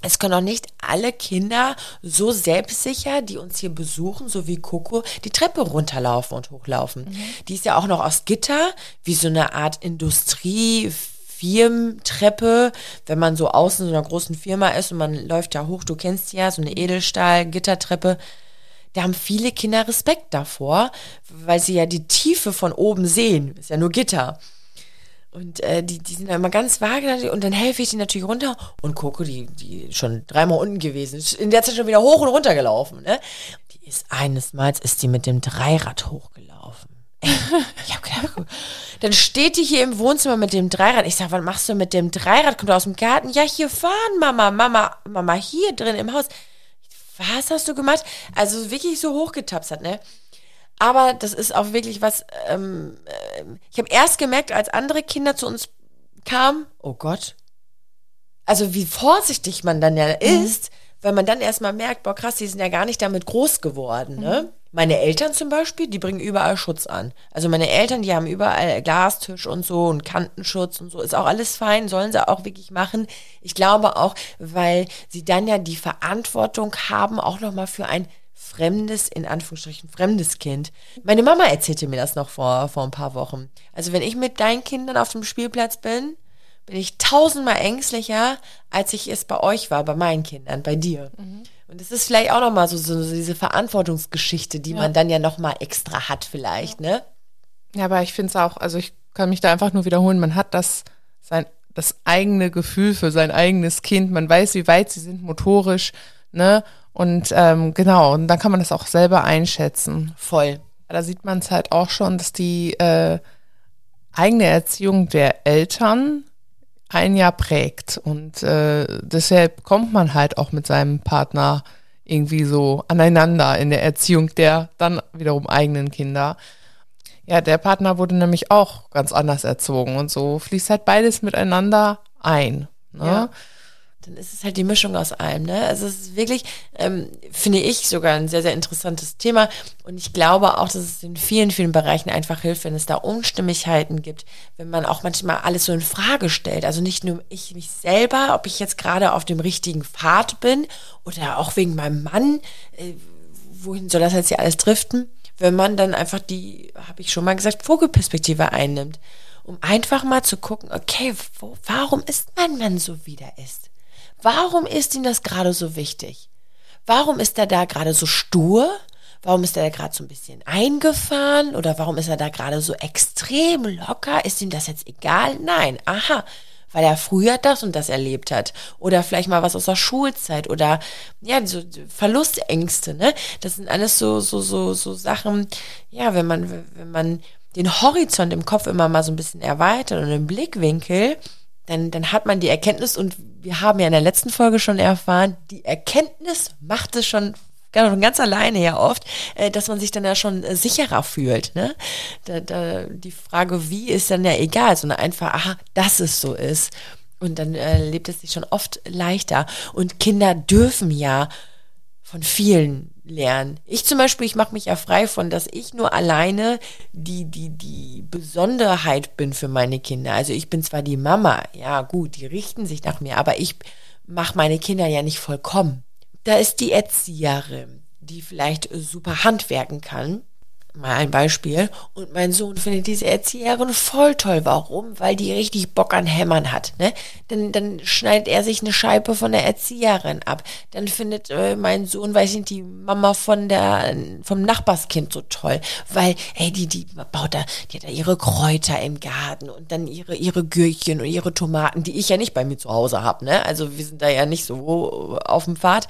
Es können auch nicht alle Kinder so selbstsicher, die uns hier besuchen, so wie Coco, die Treppe runterlaufen und hochlaufen. Die ist ja auch noch aus Gitter, wie so eine Art Industrie. Firmentreppe, wenn man so außen in so einer großen Firma ist und man läuft da hoch, du kennst ja, so eine Edelstahl-Gittertreppe, da haben viele Kinder Respekt davor, weil sie ja die Tiefe von oben sehen. Ist ja nur Gitter. Und äh, die, die sind da immer ganz vage und dann helfe ich die natürlich runter und Coco, die, die schon dreimal unten gewesen, ist in der Zeit schon wieder hoch und runter gelaufen. Ne? Die ist eines Mals ist die mit dem Dreirad hochgelaufen. <laughs> Ich hab gedacht, dann steht die hier im Wohnzimmer mit dem Dreirad. Ich sag, was machst du mit dem Dreirad? Kommt du aus dem Garten? Ja, hier fahren, Mama, Mama, Mama, hier drin im Haus. Was hast du gemacht? Also wirklich so hochgetapsert, ne? Aber das ist auch wirklich was, ähm, äh, ich habe erst gemerkt, als andere Kinder zu uns kamen, oh Gott, also wie vorsichtig man dann ja ist, weil man dann erstmal merkt, boah krass, die sind ja gar nicht damit groß geworden, ne? Meine Eltern zum Beispiel, die bringen überall Schutz an. Also meine Eltern, die haben überall Glastisch und so und Kantenschutz und so. Ist auch alles fein, sollen sie auch wirklich machen. Ich glaube auch, weil sie dann ja die Verantwortung haben, auch nochmal für ein fremdes, in Anführungsstrichen, fremdes Kind. Meine Mama erzählte mir das noch vor, vor ein paar Wochen. Also wenn ich mit deinen Kindern auf dem Spielplatz bin, bin ich tausendmal ängstlicher, als ich es bei euch war, bei meinen Kindern, bei dir. Und es ist vielleicht auch nochmal so, so, so diese Verantwortungsgeschichte, die man dann ja nochmal extra hat vielleicht, ne? Ja, aber ich finde es auch, also ich kann mich da einfach nur wiederholen, man hat das, sein, das eigene Gefühl für sein eigenes Kind, man weiß, wie weit sie sind motorisch, ne? Und ähm, genau, und dann kann man das auch selber einschätzen. Voll. Da sieht man es halt auch schon, dass die äh, eigene Erziehung der Eltern ein Jahr prägt. Und äh, deshalb kommt man halt auch mit seinem Partner irgendwie so aneinander in der Erziehung der dann wiederum eigenen Kinder. Ja, der Partner wurde nämlich auch ganz anders erzogen und so fließt halt beides miteinander ein. Ne? Ja. Dann ist es halt die Mischung aus allem, ne? Also es ist wirklich, ähm, finde ich, sogar ein sehr, sehr interessantes Thema. Und ich glaube auch, dass es in vielen, vielen Bereichen einfach hilft, wenn es da Unstimmigkeiten gibt, wenn man auch manchmal alles so in Frage stellt. Also nicht nur ich mich selber, ob ich jetzt gerade auf dem richtigen Pfad bin oder auch wegen meinem Mann, äh, wohin soll das jetzt hier alles driften? wenn man dann einfach die, habe ich schon mal gesagt, Vogelperspektive einnimmt, um einfach mal zu gucken, okay, wo, warum ist mein Mann so, wie er ist? Warum ist ihm das gerade so wichtig? Warum ist er da gerade so stur? Warum ist er da gerade so ein bisschen eingefahren? Oder warum ist er da gerade so extrem locker? Ist ihm das jetzt egal? Nein, aha, weil er früher das und das erlebt hat. Oder vielleicht mal was aus der Schulzeit oder ja, so Verlustängste, ne? Das sind alles so, so, so, so Sachen, ja, wenn man, wenn man den Horizont im Kopf immer mal so ein bisschen erweitert und den Blickwinkel, dann, dann hat man die Erkenntnis und wir haben ja in der letzten Folge schon erfahren, die Erkenntnis macht es schon ganz alleine ja oft, äh, dass man sich dann ja schon äh, sicherer fühlt. Ne? Da, da, die Frage, wie, ist dann ja egal, sondern einfach, aha, dass es so ist. Und dann äh, lebt es sich schon oft leichter. Und Kinder dürfen ja von vielen lernen. Ich zum Beispiel, ich mache mich ja frei von, dass ich nur alleine die, die, die Besonderheit bin für meine Kinder. Also ich bin zwar die Mama, ja gut, die richten sich nach mir, aber ich mache meine Kinder ja nicht vollkommen. Da ist die Erzieherin, die vielleicht super handwerken kann mal ein Beispiel. Und mein Sohn findet diese Erzieherin voll toll. Warum? Weil die richtig Bock an Hämmern hat. Ne? Dann, dann schneidet er sich eine Scheibe von der Erzieherin ab. Dann findet äh, mein Sohn, weiß nicht, die Mama von der, vom Nachbarskind so toll. Weil, hey, die, die baut da, die hat da ihre Kräuter im Garten und dann ihre, ihre Gürkchen und ihre Tomaten, die ich ja nicht bei mir zu Hause habe. Ne? Also wir sind da ja nicht so auf dem Pfad.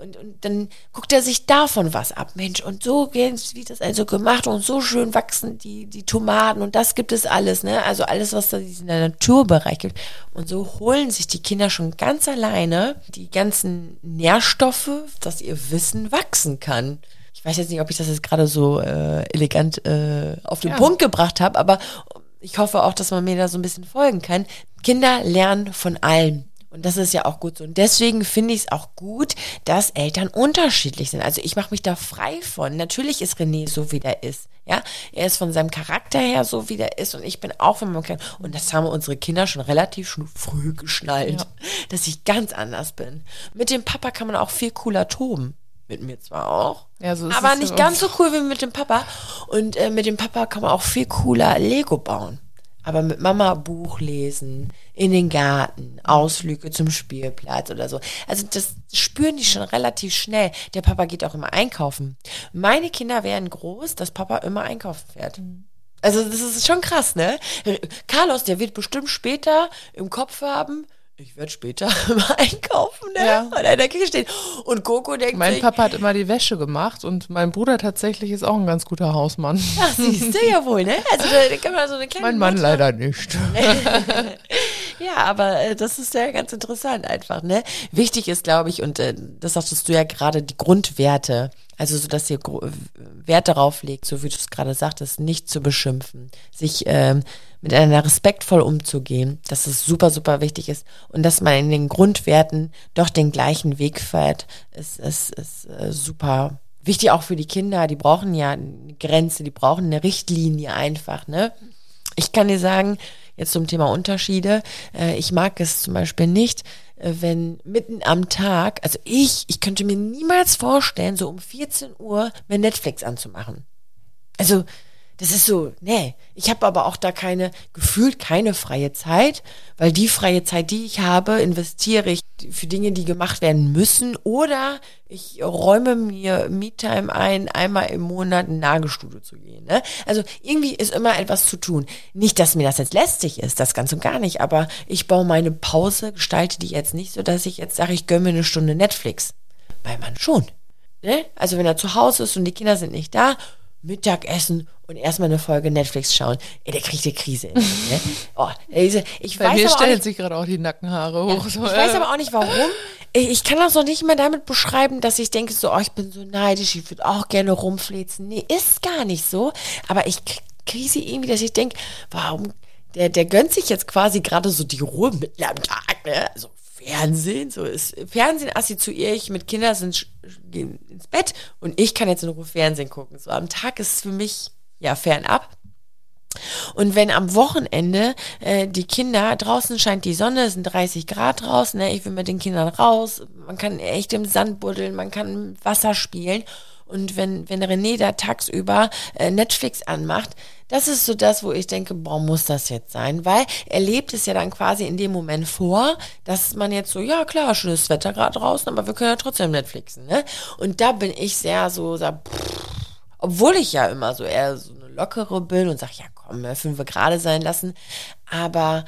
Und, und dann guckt er sich davon was ab, Mensch. Und so wie das also gemacht und so schön wachsen die, die Tomaten und das gibt es alles, ne? Also alles, was da in der Naturbereich gibt. Und so holen sich die Kinder schon ganz alleine die ganzen Nährstoffe, dass ihr Wissen wachsen kann. Ich weiß jetzt nicht, ob ich das jetzt gerade so äh, elegant äh, auf den ja. Punkt gebracht habe, aber ich hoffe auch, dass man mir da so ein bisschen folgen kann. Kinder lernen von allem. Und das ist ja auch gut so. Und deswegen finde ich es auch gut, dass Eltern unterschiedlich sind. Also ich mache mich da frei von. Natürlich ist René so, wie der ist. Ja, er ist von seinem Charakter her so, wie der ist. Und ich bin auch von meinem Charakter. Und das haben unsere Kinder schon relativ früh geschnallt, ja. dass ich ganz anders bin. Mit dem Papa kann man auch viel cooler toben. Mit mir zwar auch. Ja, so aber nicht ganz so cool wie mit dem Papa. Und äh, mit dem Papa kann man auch viel cooler Lego bauen. Aber mit Mama Buch lesen, in den Garten, Ausflüge zum Spielplatz oder so. Also das spüren die schon relativ schnell. Der Papa geht auch immer einkaufen. Meine Kinder wären groß, dass Papa immer einkaufen fährt. Mhm. Also das ist schon krass, ne? Carlos, der wird bestimmt später im Kopf haben, ich werde später <laughs> mal einkaufen, ne? Ja. Und in der Küche stehen. Und Coco denkt Mein sich, Papa hat immer die Wäsche gemacht und mein Bruder tatsächlich ist auch ein ganz guter Hausmann. Ach, siehst du ja wohl, ne? Also da kann man so eine kleine Mein Mann Mutter. leider nicht. <laughs> ja, aber äh, das ist ja ganz interessant einfach, ne? Wichtig ist, glaube ich, und äh, das sagtest du ja gerade, die Grundwerte. Also so, dass ihr Wert darauf legt, so wie du es gerade sagtest, nicht zu beschimpfen, sich ähm, mit einer respektvoll umzugehen, dass es super, super wichtig ist und dass man in den Grundwerten doch den gleichen Weg fährt, ist, ist, ist äh, super wichtig auch für die Kinder. Die brauchen ja eine Grenze, die brauchen eine Richtlinie einfach, ne? Ich kann dir sagen, jetzt zum Thema Unterschiede, äh, ich mag es zum Beispiel nicht, äh, wenn mitten am Tag, also ich, ich könnte mir niemals vorstellen, so um 14 Uhr mir Netflix anzumachen. Also, das ist so, nee. Ich habe aber auch da keine, gefühlt keine freie Zeit, weil die freie Zeit, die ich habe, investiere ich für Dinge, die gemacht werden müssen oder ich räume mir Me-Time ein, einmal im Monat ein Nagelstudio zu gehen. Ne? Also irgendwie ist immer etwas zu tun. Nicht, dass mir das jetzt lästig ist, das ganz und gar nicht, aber ich baue meine Pause, gestalte die jetzt nicht so, dass ich jetzt sage, ich gönne mir eine Stunde Netflix. Weil man schon. Ne? Also wenn er zu Hause ist und die Kinder sind nicht da, Mittagessen und erstmal eine Folge Netflix schauen. Ey, der kriegt eine Krise. ne? <laughs> oh, ich Bei weiß mir stellen nicht, sich gerade auch die Nackenhaare hoch. Ja, ich weiß aber auch nicht, warum. Ich kann das noch nicht mal damit beschreiben, dass ich denke so, oh, ich bin so neidisch, ich würde auch gerne rumflezen. Nee, ist gar nicht so. Aber ich kriege sie irgendwie, dass ich denke, warum, der, der gönnt sich jetzt quasi gerade so die Ruhe mitten am Tag, ne? Also Fernsehen, so ist Fernsehen assoziiere ich mit Kindern sind gehen ins Bett und ich kann jetzt in Ruhe Fernsehen gucken. So am Tag ist es für mich ja fernab. Und wenn am Wochenende äh, die Kinder, draußen scheint die Sonne, es sind 30 Grad draußen, ne, ich will mit den Kindern raus, man kann echt im Sand buddeln, man kann im Wasser spielen Und wenn, wenn René da tagsüber äh, Netflix anmacht, das ist so das, wo ich denke, boah, muss das jetzt sein? Weil er lebt es ja dann quasi in dem Moment vor, dass man jetzt so, ja klar, schönes Wetter gerade draußen, aber wir können ja trotzdem Netflixen, ne? Und da bin ich sehr so, so pff, obwohl ich ja immer so eher so eine lockere bin und sage, ja komm, fünf wir gerade sein lassen. Aber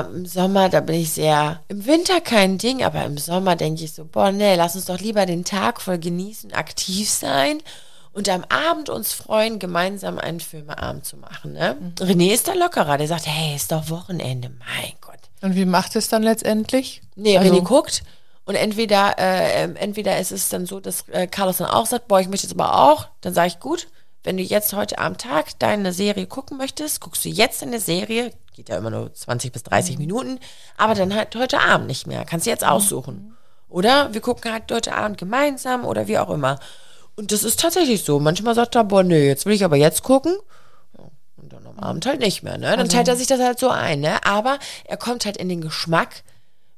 im, Sommer, da bin ich sehr, im Winter kein Ding, aber im Sommer denke ich so, boah, nee, lass uns doch lieber den Tag voll genießen, aktiv sein und am Abend uns freuen, gemeinsam einen Filmeabend zu machen. Ne? Mhm. René ist da lockerer, der sagt, hey, ist doch Wochenende, mein Gott. Und wie macht es dann letztendlich? Nee, also, René guckt und entweder, äh, ähm, entweder ist es dann so, dass äh, Carlos dann auch sagt, boah, ich möchte jetzt aber auch, dann sage ich, gut, wenn du jetzt heute am Tag deine Serie gucken möchtest, guckst du jetzt eine Serie, geht ja immer nur 20 bis 30 mhm. Minuten, aber dann halt heute Abend nicht mehr, kannst du jetzt aussuchen. Mhm. Oder wir gucken halt heute Abend gemeinsam oder wie auch immer. Und das ist tatsächlich so. Manchmal sagt er, boah, nee, jetzt will ich aber jetzt gucken. Und dann am Abend halt nicht mehr, ne? Dann also. teilt er sich das halt so ein, ne? Aber er kommt halt in den Geschmack,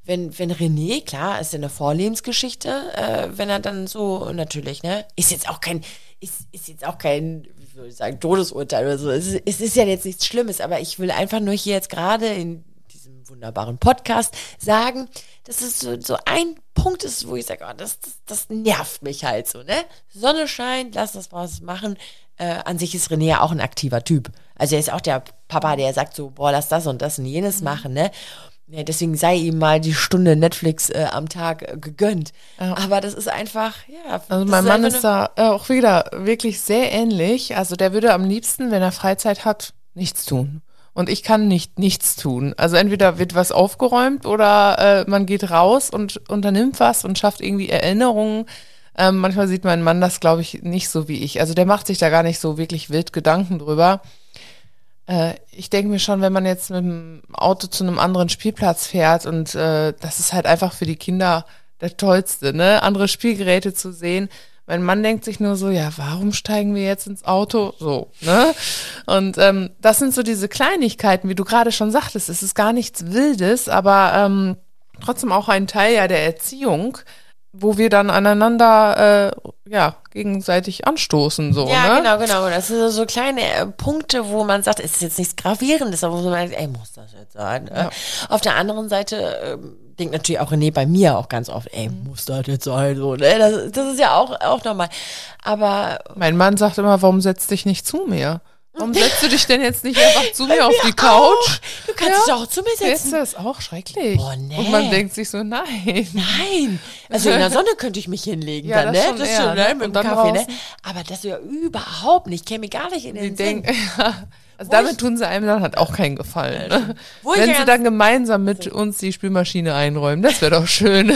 wenn, wenn René, klar, ist ja eine Vorlebensgeschichte, äh, wenn er dann so, natürlich, ne? Ist jetzt auch kein, ist, ist jetzt auch kein, ich sagen, Todesurteil oder so. Es ist, es ist ja jetzt nichts Schlimmes, aber ich will einfach nur hier jetzt gerade in diesem wunderbaren Podcast sagen, dass es so, so ein Punkt ist, wo ich sage, oh, das, das, das nervt mich halt so, ne? Sonne scheint, lass das was machen. Äh, an sich ist René ja auch ein aktiver Typ. Also er ist auch der Papa, der sagt so, boah, lass das und das und jenes mhm. machen, ne? Ja, deswegen sei ihm mal die Stunde Netflix äh, am Tag äh, gegönnt. Ja. Aber das ist einfach, ja. Also mein Mann ist da äh, auch wieder wirklich sehr ähnlich. Also der würde am liebsten, wenn er Freizeit hat, nichts tun und ich kann nicht nichts tun. Also entweder wird was aufgeräumt oder äh, man geht raus und unternimmt was und schafft irgendwie Erinnerungen. Ähm, manchmal sieht mein Mann das, glaube ich, nicht so wie ich. Also der macht sich da gar nicht so wirklich wild Gedanken drüber. Äh, ich denke mir schon, wenn man jetzt mit dem Auto zu einem anderen Spielplatz fährt und äh, das ist halt einfach für die Kinder der tollste, ne? Andere Spielgeräte zu sehen, mein Mann denkt sich nur so, ja, warum steigen wir jetzt ins Auto? So, ne? Und ähm, das sind so diese Kleinigkeiten, wie du gerade schon sagtest. Es ist gar nichts Wildes, aber ähm, trotzdem auch ein Teil ja der Erziehung, wo wir dann aneinander äh, ja gegenseitig anstoßen so ja ne? genau genau das sind so kleine äh, Punkte wo man sagt es ist jetzt nichts gravierendes aber wo man sagt, ey muss das jetzt sein ja. auf der anderen Seite äh, denkt natürlich auch René bei mir auch ganz oft ey muss das jetzt sein so ne? das, das ist ja auch auch normal aber mein Mann sagt immer warum setzt dich nicht zu mir Warum setzt du dich denn jetzt nicht einfach zu mir auf die Couch? Du kannst ja? dich auch zu mir setzen. Das ist auch schrecklich. Boah, nee. Und man denkt sich so, nein. Nein. Also in der Sonne könnte ich mich hinlegen ja, dann, ne? Das, das schon, ne? Mit dem Kaffee, ne? Aber das ja überhaupt nicht. Käme gar nicht in den die Sinn. Denk, <laughs> ja. Also damit tun sie einem dann halt auch keinen Gefallen. Ne? Wenn sie dann gemeinsam mit uns die Spülmaschine einräumen, das wäre doch schön.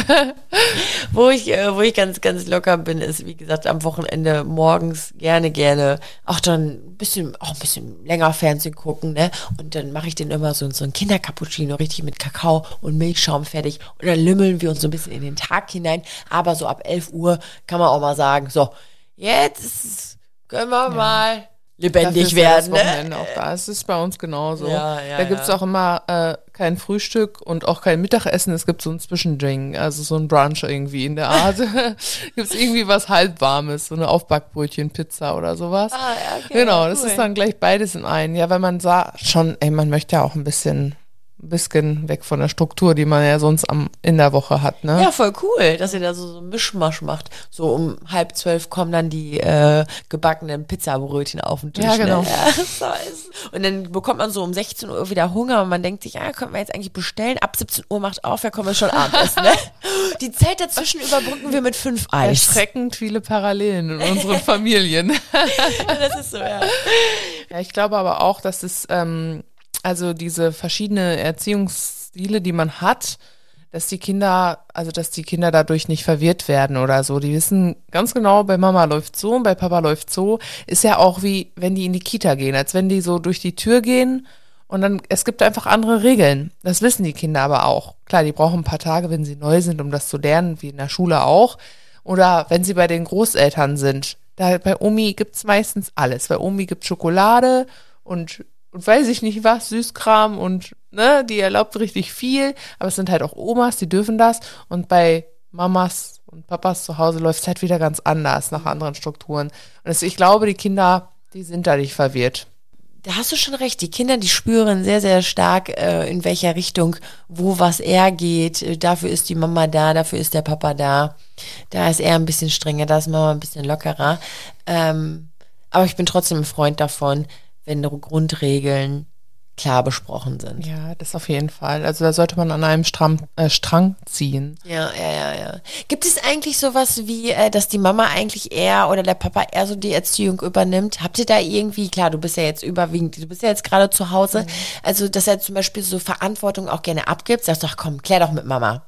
<laughs> wo ich, äh, wo ich ganz, ganz locker bin, ist, wie gesagt, am Wochenende morgens gerne, gerne auch dann ein bisschen, auch ein bisschen länger Fernsehen gucken, ne? Und dann mache ich den immer so, so ein Kindercappuccino, richtig mit Kakao und Milchschaum fertig. Und dann lümmeln wir uns so ein bisschen in den Tag hinein. Aber so ab 11 Uhr kann man auch mal sagen, so, jetzt können wir ja. mal lebendig werden. Ne? auch da. Es ist bei uns genauso. Ja, ja, da gibt's ja. auch immer äh, kein Frühstück und auch kein Mittagessen. Es gibt so ein Zwischendrink, also so ein Brunch irgendwie in der Art. <laughs> <laughs> gibt's irgendwie was halbwarmes, so eine Aufbackbrötchen, Pizza oder sowas. Ah, okay, genau, das ist dann gleich beides in einen. Ja, weil man sah schon, ey, man möchte ja auch ein bisschen ein bisschen weg von der Struktur, die man ja sonst am, in der Woche hat. Ne? Ja, voll cool, dass ihr da so, so einen Mischmasch macht. So um halb zwölf kommen dann die äh, gebackenen Pizzabrötchen auf den Tisch. Ja, genau. Ne? Ja, <laughs> und dann bekommt man so um 16 Uhr wieder Hunger und man denkt sich, ja, können wir jetzt eigentlich bestellen? Ab 17 Uhr macht auf, ja, kommen wir schon Abendessen. Ne? <laughs> Die Zeit dazwischen überbrücken wir mit fünf Eis. Erschreckend viele Parallelen in unseren Familien. <laughs> das ist so, ja. Ja, ich glaube aber auch, dass es ähm, also diese verschiedene Erziehungsstile, die man hat, dass die Kinder, also dass die Kinder dadurch nicht verwirrt werden oder so. Die wissen ganz genau, bei Mama läuft so und bei Papa läuft so. Ist ja auch wie, wenn die in die Kita gehen, als wenn die so durch die Tür gehen und dann, es gibt einfach andere Regeln. Das wissen die Kinder aber auch. Klar, die brauchen ein paar Tage, wenn sie neu sind, um das zu lernen, wie in der Schule auch. Oder wenn sie bei den Großeltern sind. Da, bei Omi gibt's meistens alles. Bei Omi gibt's Schokolade und und weiß ich nicht was, Süßkram und ne, die erlaubt richtig viel, aber es sind halt auch Omas, die dürfen das. Und bei Mamas und Papas zu Hause läuft es halt wieder ganz anders nach anderen Strukturen. Und das, ich glaube, die Kinder, die sind da nicht verwirrt. Da hast du schon recht. Die Kinder, die spüren sehr, sehr stark, äh, in welcher Richtung, wo was er geht. Äh, dafür ist die Mama da, dafür ist der Papa da. Da ist er ein bisschen strenger, da ist Mama ein bisschen lockerer. Ähm, aber ich bin trotzdem ein Freund davon, wenn Grundregeln klar besprochen sind. Ja, das auf jeden Fall. Also da sollte man an einem Stram, äh, Strang ziehen. Ja, ja, ja, ja. Gibt es eigentlich sowas wie, äh, dass die Mama eigentlich eher oder der Papa eher so die Erziehung übernimmt? Habt ihr da irgendwie, klar, du bist ja jetzt überwiegend, du bist ja jetzt gerade zu Hause, mhm. also dass er zum Beispiel so Verantwortung auch gerne abgibt, sagst doch, komm, klär doch mit Mama.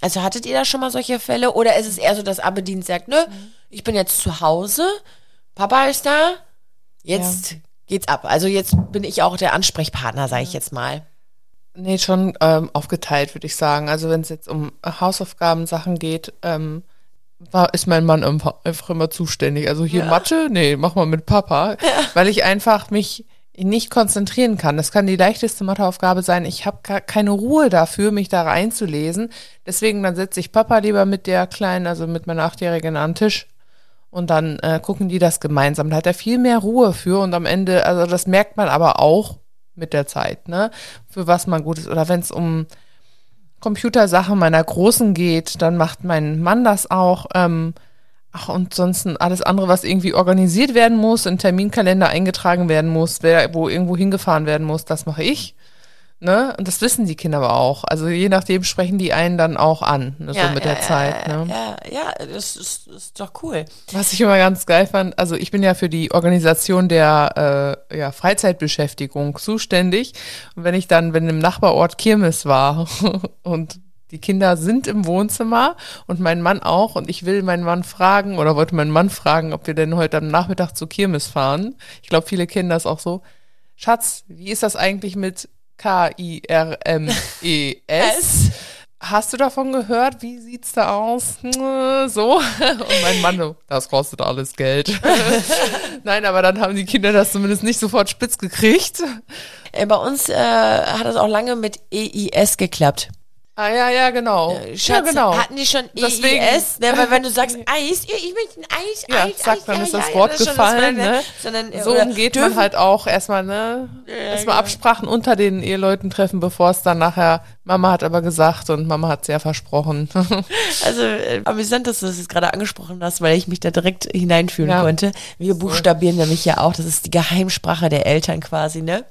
Also hattet ihr da schon mal solche Fälle oder ist es eher so, dass Abedin sagt, nö, mhm. ich bin jetzt zu Hause, Papa ist da, jetzt ja geht's ab. Also jetzt bin ich auch der Ansprechpartner, sage ich jetzt mal. Nee, schon ähm, aufgeteilt, würde ich sagen. Also wenn es jetzt um Hausaufgaben-Sachen geht, ähm, war, ist mein Mann einfach, einfach immer zuständig. Also hier ja. Mathe, nee, mach mal mit Papa. <laughs> Ja. Weil ich einfach mich nicht konzentrieren kann. Das kann die leichteste Matheaufgabe sein. Ich habe keine Ruhe dafür, mich da reinzulesen. Deswegen dann setze ich Papa lieber mit der Kleinen, also mit meiner Achtjährigen an den Tisch und dann äh, gucken die das gemeinsam. Da hat er viel mehr Ruhe für und am Ende, also das merkt man aber auch mit der Zeit, ne? Für was man gut ist. Oder wenn es um Computersachen meiner Großen geht, dann macht mein Mann das auch. Ähm, ach, und sonst alles andere, was irgendwie organisiert werden muss, in Terminkalender eingetragen werden muss, wer, wo irgendwo hingefahren werden muss, das mache ich. Ne? Und das wissen die Kinder aber auch. Also je nachdem sprechen die einen dann auch an, ne? ja, so mit ja, der Zeit. Ne? Ja, ja, das ist, ist, doch cool. Was ich immer ganz geil fand, also ich bin ja für die Organisation der äh, ja, Freizeitbeschäftigung zuständig. Und wenn ich dann, wenn im Nachbarort Kirmes war <laughs> und die Kinder sind im Wohnzimmer und mein Mann auch und ich will meinen Mann fragen oder wollte meinen Mann fragen, ob wir denn heute am Nachmittag zu Kirmes fahren. Ich glaube, viele kennen das auch so. Schatz, wie ist das eigentlich mit K-I-R-M-E-S. <laughs> Hast du davon gehört? Wie sieht's da aus? <laughs> So. Und mein Mann, das kostet alles Geld. <laughs> Nein, aber dann haben die Kinder das zumindest nicht sofort spitz gekriegt. Äh, bei uns äh, hat das auch lange mit EIS geklappt. Ah ja, ja, genau. Äh, Schatz, ja, genau. Hatten die schon Deswegen, EIS? Ne? Weil wenn du <laughs> sagst Eis, ich möchte ein Eis, ja, Eis, zack, Eis, dann ja, ist das ja, Wort ja, gefallen. Das ne? Sondern, so umgeht man halt auch erstmal, ne? Ja, erstmal genau. Absprachen unter den Eheleuten treffen, bevor es dann nachher, Mama hat aber gesagt und Mama hat sehr versprochen. <laughs> also äh, amüsant, dass du das jetzt gerade angesprochen hast, weil ich mich da direkt hineinfühlen ja. konnte. Wir buchstabieren nämlich ja auch, das ist die Geheimsprache der Eltern quasi, ne?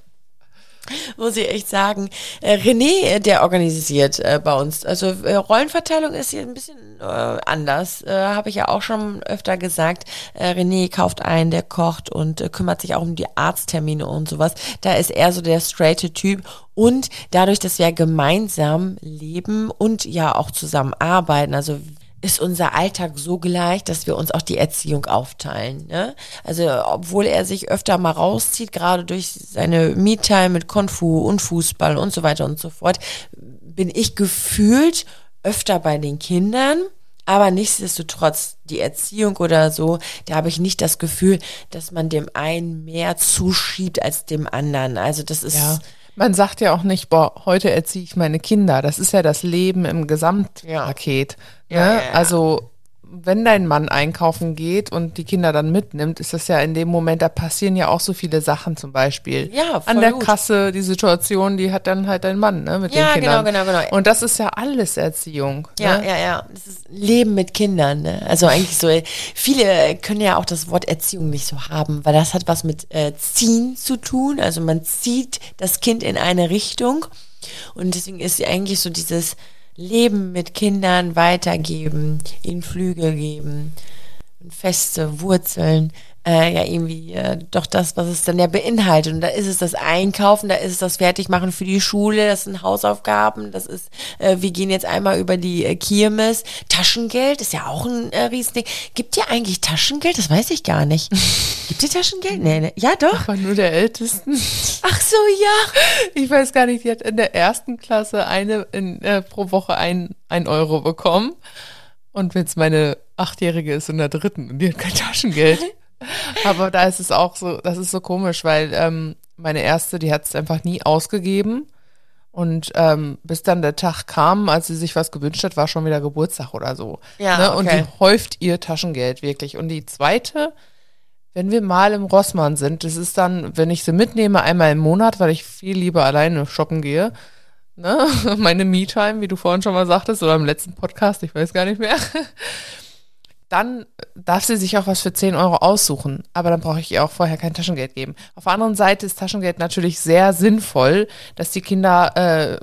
<laughs> muss ich echt sagen. Äh, René, äh, der organisiert äh, bei uns. Also Rollenverteilung ist hier ein bisschen anders. Habe ich ja auch schon öfter gesagt. René kauft ein, der kocht und kümmert sich auch um die Arzttermine und sowas. Da ist er so der straighte Typ. Und dadurch, dass wir gemeinsam leben und ja auch zusammen arbeiten, also ist unser Alltag so gleich, dass wir uns auch die Erziehung aufteilen. Ne? Also obwohl er sich öfter mal rauszieht, gerade durch seine Me-Time mit Konfu und Fußball und so weiter und so fort, bin ich gefühlt öfter bei den Kindern. Aber nichtsdestotrotz, die Erziehung oder so, da habe ich nicht das Gefühl, dass man dem einen mehr zuschiebt als dem anderen. Also das ist. Ja. Man sagt ja auch nicht, boah, heute erziehe ich meine Kinder. Das ist ja das Leben im Gesamtpaket. Ja. Ne? Ja, ja, also wenn dein Mann einkaufen geht und die Kinder dann mitnimmt, ist das ja in dem Moment, da passieren ja auch so viele Sachen zum Beispiel. Ja, voll An der gut. Kasse, die Situation, die hat dann halt dein Mann, ne, mit ja, den Kindern. Ja, genau, genau, genau. Und das ist ja alles Erziehung. Ja, ne? ja, ja. Das ist Leben mit Kindern, ne? Also eigentlich so, viele können ja auch das Wort Erziehung nicht so haben, weil das hat was mit äh, ziehen zu tun. Also man zieht das Kind in eine Richtung. Und deswegen ist eigentlich so dieses, Leben mit Kindern weitergeben, ihnen Flügel geben, feste Wurzeln, äh, ja irgendwie äh, doch das, was es dann ja beinhaltet. Und da ist es das Einkaufen, da ist es das Fertigmachen für die Schule, das sind Hausaufgaben, das ist, äh, wir gehen jetzt einmal über die äh, Kirmes. Taschengeld ist ja auch ein äh, Riesending. Gibt ihr eigentlich Taschengeld? Das weiß ich gar nicht. <laughs> Gibt ihr Taschengeld? Nee, nee. Ja, doch. Aber nur der Ältesten. Ach so, ja. Ich weiß gar nicht, die hat in der ersten Klasse eine in, äh, pro Woche ein, ein Euro bekommen. Und wenn es meine Achtjährige ist in der dritten und die hat kein Taschengeld. <laughs> Aber da ist es auch so, das ist so komisch, weil ähm, meine erste, die hat es einfach nie ausgegeben. Und ähm, bis dann der Tag kam, als sie sich was gewünscht hat, war schon wieder Geburtstag oder so. Ja, ne? Und okay. die häuft ihr Taschengeld wirklich. Und die zweite, wenn wir mal im Rossmann sind, das ist dann, wenn ich sie mitnehme, einmal im Monat, weil ich viel lieber alleine shoppen gehe. Ne? <laughs> Meine Me-Time, wie du vorhin schon mal sagtest, oder im letzten Podcast, ich weiß gar nicht mehr. <laughs> Dann darf sie sich auch was für 10 Euro aussuchen, aber dann brauche ich ihr auch vorher kein Taschengeld geben. Auf der anderen Seite ist Taschengeld natürlich sehr sinnvoll, dass die Kinder äh,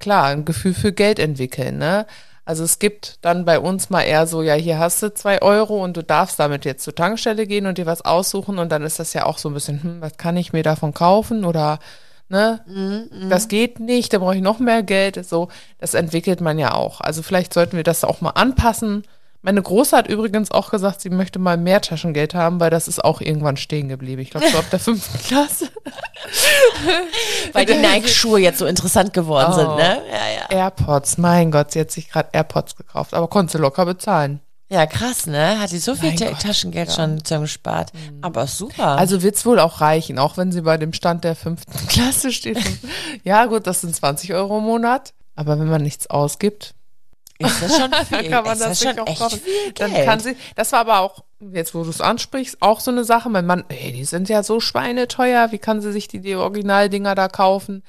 klar ein Gefühl für Geld entwickeln. Ne? Also es gibt dann bei uns mal eher so, ja, hier hast du zwei Euro und du darfst damit jetzt zur Tankstelle gehen und dir was aussuchen und dann ist das ja auch so ein bisschen, hm, was kann ich mir davon kaufen oder ne, das geht nicht, da brauche ich noch mehr Geld. So, das entwickelt man ja auch. Also vielleicht sollten wir das auch mal anpassen. Meine Große hat übrigens auch gesagt, sie möchte mal mehr Taschengeld haben, weil das ist auch irgendwann stehen geblieben. Ich glaube, so ab der <laughs> fünften Klasse. Weil die <laughs> Nike-Schuhe jetzt so interessant geworden Oh. sind, ne? Ja, ja. AirPods, mein Gott, sie hat sich gerade AirPods gekauft, aber konnte sie locker bezahlen. Ja, krass, ne? Hat sie so viel Gott, Taschengeld ja. schon zusammengespart. Aber super. Also wird's wohl auch reichen, auch wenn sie bei dem Stand der fünften <laughs> Klasse steht. <laughs> ja, gut, das sind 20 Euro im Monat. Aber wenn man nichts ausgibt, ist das schon <laughs> dann viel. kann man ist das das sich schon auch echt kaufen. viel Dann kann sie, das war aber auch, jetzt wo du es ansprichst, auch so eine Sache. Mein Mann, ey, die sind ja so schweineteuer, wie kann sie sich die, die Originaldinger da kaufen?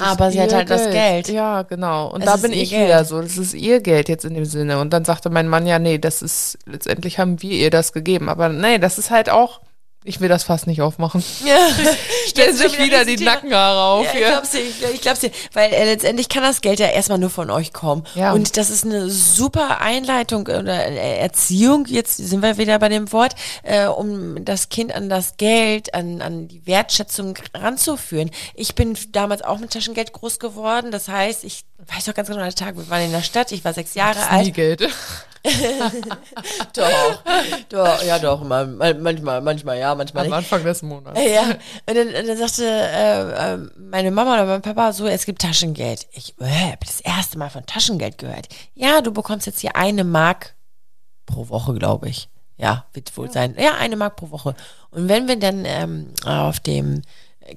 Aber sie hat halt das Geld. Ja, genau. Und Es da bin ich Geld. wieder so. Das ist ihr Geld jetzt in dem Sinne. Und dann sagte mein Mann, ja, nee, das ist, letztendlich haben wir ihr das gegeben. Aber nee, das ist halt auch, ich will das fast nicht aufmachen. <laughs> <laughs> ja. Schon sich wieder die Riesenthema. Nackenhaare auf Ja, ich glaub's dir, ich glaub's dir. Weil äh, letztendlich kann das Geld ja erstmal nur von euch kommen. Ja. Und das ist eine super Einleitung oder äh, Erziehung, jetzt sind wir wieder bei dem Wort, äh, um das Kind an das Geld, an, an die Wertschätzung ranzuführen. Ich bin damals auch mit Taschengeld groß geworden. Das heißt, ich weiß noch ganz genau den Tag, wir waren in der Stadt, ich war sechs Jahre Das alt. nie Geld. <laughs> Doch, doch, ja doch, mal, mal- manchmal, manchmal ja, manchmal Am nicht. Anfang des Monats. Ja, und dann, und dann sagte äh, äh, meine Mama oder mein Papa so, es gibt Taschengeld. Ich äh, habe das erste Mal von Taschengeld gehört. Ja, du bekommst jetzt hier eine Mark pro Woche, glaube ich. Ja, wird wohl sein. Ja, eine Mark pro Woche. Und wenn wir dann ähm, auf dem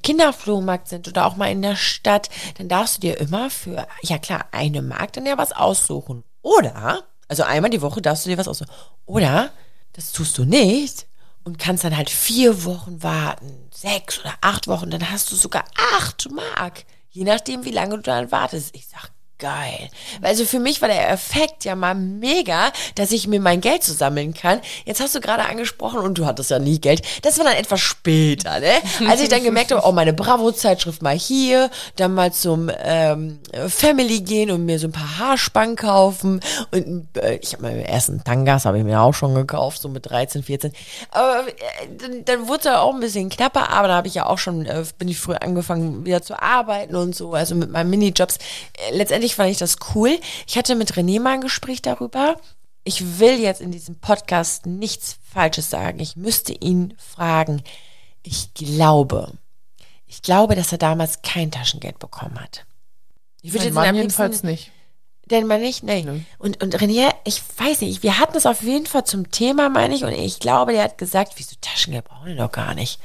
Kinderflohmarkt sind oder auch mal in der Stadt, dann darfst du dir immer für, ja klar, eine Mark dann ja was aussuchen. Oder, also einmal die Woche darfst du dir was aussuchen. Oder, das tust du nicht und kannst dann halt vier Wochen warten, sechs oder acht Wochen, dann hast du sogar acht Mark. Je nachdem, wie lange du dann wartest. Ich sag, geil. Also für mich war der Effekt ja mal mega, dass ich mir mein Geld zusammeln kann. Jetzt hast du gerade angesprochen und du hattest ja nie Geld. Das war dann etwas später, ne? Als ich dann gemerkt habe, oh, meine Bravo-Zeitschrift mal hier, dann mal zum ähm, Family gehen und mir so ein paar Haarspangen kaufen. Und äh, ich habe meinen ersten Tangas, habe ich mir auch schon gekauft, so mit 13, 14. Aber äh, dann, dann wurde es ja auch ein bisschen knapper, aber da habe ich ja auch schon, äh, bin ich früh angefangen wieder zu arbeiten und so, also mit meinen Minijobs. Äh, letztendlich fand ich das cool. Ich hatte mit René mal ein Gespräch darüber. Ich will jetzt in diesem Podcast nichts Falsches sagen. Ich müsste ihn fragen. Ich glaube, ich glaube, dass er damals kein Taschengeld bekommen hat. Ich würde Mein jetzt Mann jedenfalls nicht. denn man nicht, nee. Nö. Und, und René, ich weiß nicht, wir hatten es auf jeden Fall zum Thema, meine ich, und ich glaube, der hat gesagt, wieso Taschengeld brauchen wir doch gar nicht.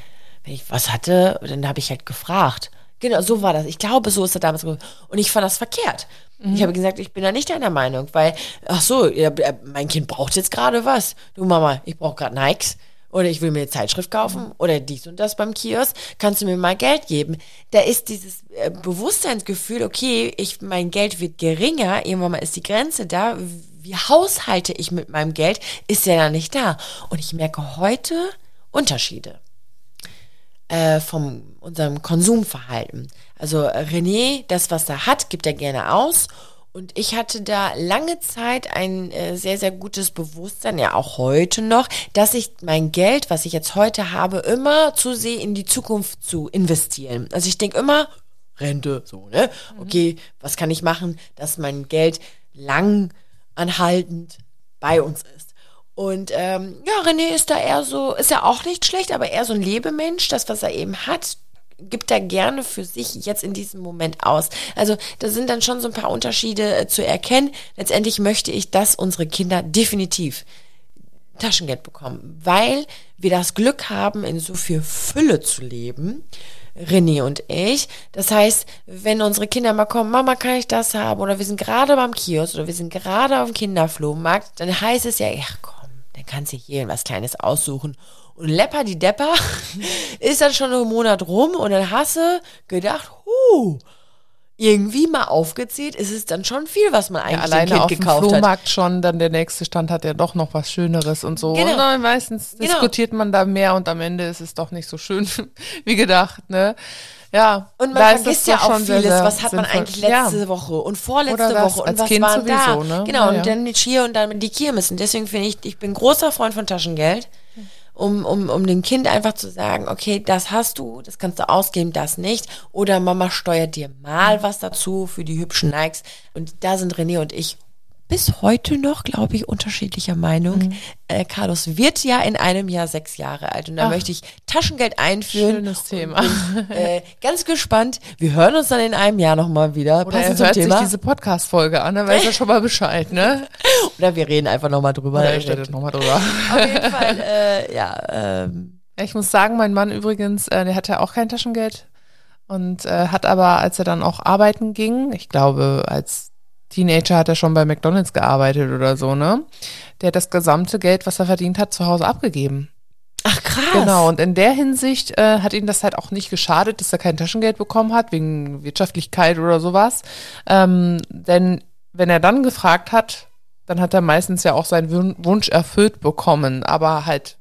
Wenn ich was hatte, dann habe ich halt gefragt. Genau, so war das. Ich glaube, so ist er damals gewesen. Und ich fand das verkehrt. Ich habe gesagt, ich bin da nicht deiner Meinung, weil, ach so, äh, mein Kind braucht jetzt gerade was. Du Mama, ich brauche gerade Nikes. Oder ich will mir eine Zeitschrift kaufen oder dies und das beim Kiosk, kannst du mir mal Geld geben? Da ist dieses äh, Bewusstseinsgefühl, okay, ich, mein Geld wird geringer, irgendwann mal ist die Grenze da, wie haushalte ich mit meinem Geld, ist ja dann nicht da. Und ich merke heute Unterschiede äh, vom unserem Konsumverhalten. Also René, das was er hat, gibt er gerne aus. Und ich hatte da lange Zeit ein äh, sehr, sehr gutes Bewusstsein, ja auch heute noch, dass ich mein Geld, was ich jetzt heute habe, immer zu sehe, in die Zukunft zu investieren. Also ich denke immer, Rente, so, ne? Okay, was kann ich machen, dass mein Geld lang anhaltend bei uns ist. Und ähm, ja, René ist da eher so, ist ja auch nicht schlecht, aber eher so ein Lebemensch, das, was er eben hat, gibt er gerne für sich jetzt in diesem Moment aus. Also da sind dann schon so ein paar Unterschiede äh, zu erkennen. Letztendlich möchte ich, dass unsere Kinder definitiv Taschengeld bekommen, weil wir das Glück haben, in so viel Fülle zu leben. René und ich. Das heißt, wenn unsere Kinder mal kommen, Mama, kann ich das haben? Oder wir sind gerade beim Kiosk oder wir sind gerade auf dem Kinderflohmarkt, dann heißt es ja, ach komm, dann kannst du hier was Kleines aussuchen. Und Lepper die Depper <laughs> ist dann schon einen Monat rum und dann hast du gedacht, huh, irgendwie mal aufgezählt, ist es dann schon viel, was man eigentlich Ja, alleine dem auf Kind dem gekauft hat. Flohmarkt schon, dann der nächste Stand hat ja doch noch was Schöneres und so. Genau. Und dann meistens Genau. diskutiert man da mehr und am Ende ist es doch nicht so schön <laughs> wie gedacht, ne? Ja. Und da man vergisst ja auch schon sehr, vieles. sehr was hat man sinnvoll. eigentlich letzte Ja. Woche und vorletzte das Woche und was Kind waren da? sowieso, ne? Genau, Ja, ja. und dann hier und dann die Kirmes. Und deswegen finde ich, ich bin großer Freund von Taschengeld. Um, um, um dem Kind einfach zu sagen, okay, das hast du, das kannst du ausgeben, das nicht. Oder Mama steuert dir mal was dazu für die hübschen Nikes. Und da sind René und ich bis heute noch, glaube ich, unterschiedlicher Meinung. Mhm. Äh, Carlos wird ja in einem Jahr sechs Jahre alt und da Ach. möchte ich Taschengeld einführen. Schönes Thema. Und äh, ganz gespannt. Wir hören uns dann in einem Jahr nochmal wieder. Oder er passend zum hört sich Thema. diese Podcast-Folge an, dann weiß er schon mal Bescheid, ne? <laughs> Oder wir reden einfach nochmal drüber. Oder er redet nochmal drüber. Auf jeden Fall, äh, ja, ähm, Ich muss sagen, mein Mann übrigens, äh, der hatte auch kein Taschengeld und äh, hat aber, als er dann auch arbeiten ging, ich glaube, als Teenager hat er schon bei McDonalds gearbeitet oder so, ne? Der hat das gesamte Geld, was er verdient hat, zu Hause abgegeben. ach krass. Genau, und in der Hinsicht äh, hat ihm das halt auch nicht geschadet, dass er kein Taschengeld bekommen hat, wegen Wirtschaftlichkeit oder sowas. Ähm, denn wenn er dann gefragt hat, dann hat er meistens ja auch seinen Wun- Wunsch erfüllt bekommen. Aber halt,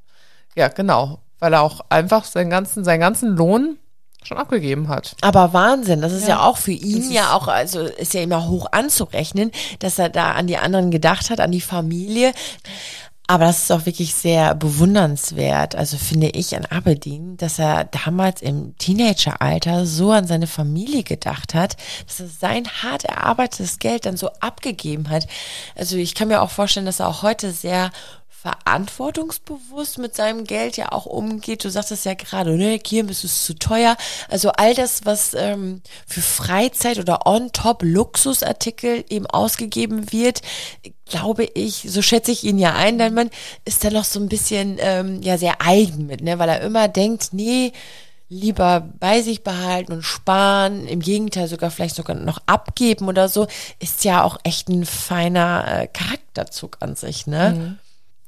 ja, genau, weil er auch einfach seinen ganzen, seinen ganzen Lohn schon abgegeben hat. Aber Wahnsinn, das ist ja, Ja. auch für ihn Das ja auch, also ist ja immer hoch anzurechnen, dass er da an die anderen gedacht hat, an die Familie. Aber das ist auch wirklich sehr bewundernswert, also finde ich an Aberdeen, dass er damals im Teenageralter so an seine Familie gedacht hat, dass er sein hart erarbeitetes Geld dann so abgegeben hat. Also ich kann mir auch vorstellen, dass er auch heute sehr verantwortungsbewusst mit seinem Geld ja auch umgeht. Du sagst es ja gerade, ne, Kirmes ist zu teuer. Also all das, was ähm, für Freizeit oder on-top-Luxusartikel eben ausgegeben wird, glaube ich, so schätze ich ihn ja ein, denn man ist da noch so ein bisschen ähm, ja sehr eigen mit, ne, weil er immer denkt, nee, lieber bei sich behalten und sparen, im Gegenteil sogar vielleicht sogar noch abgeben oder so, ist ja auch echt ein feiner äh, Charakterzug an sich, ne?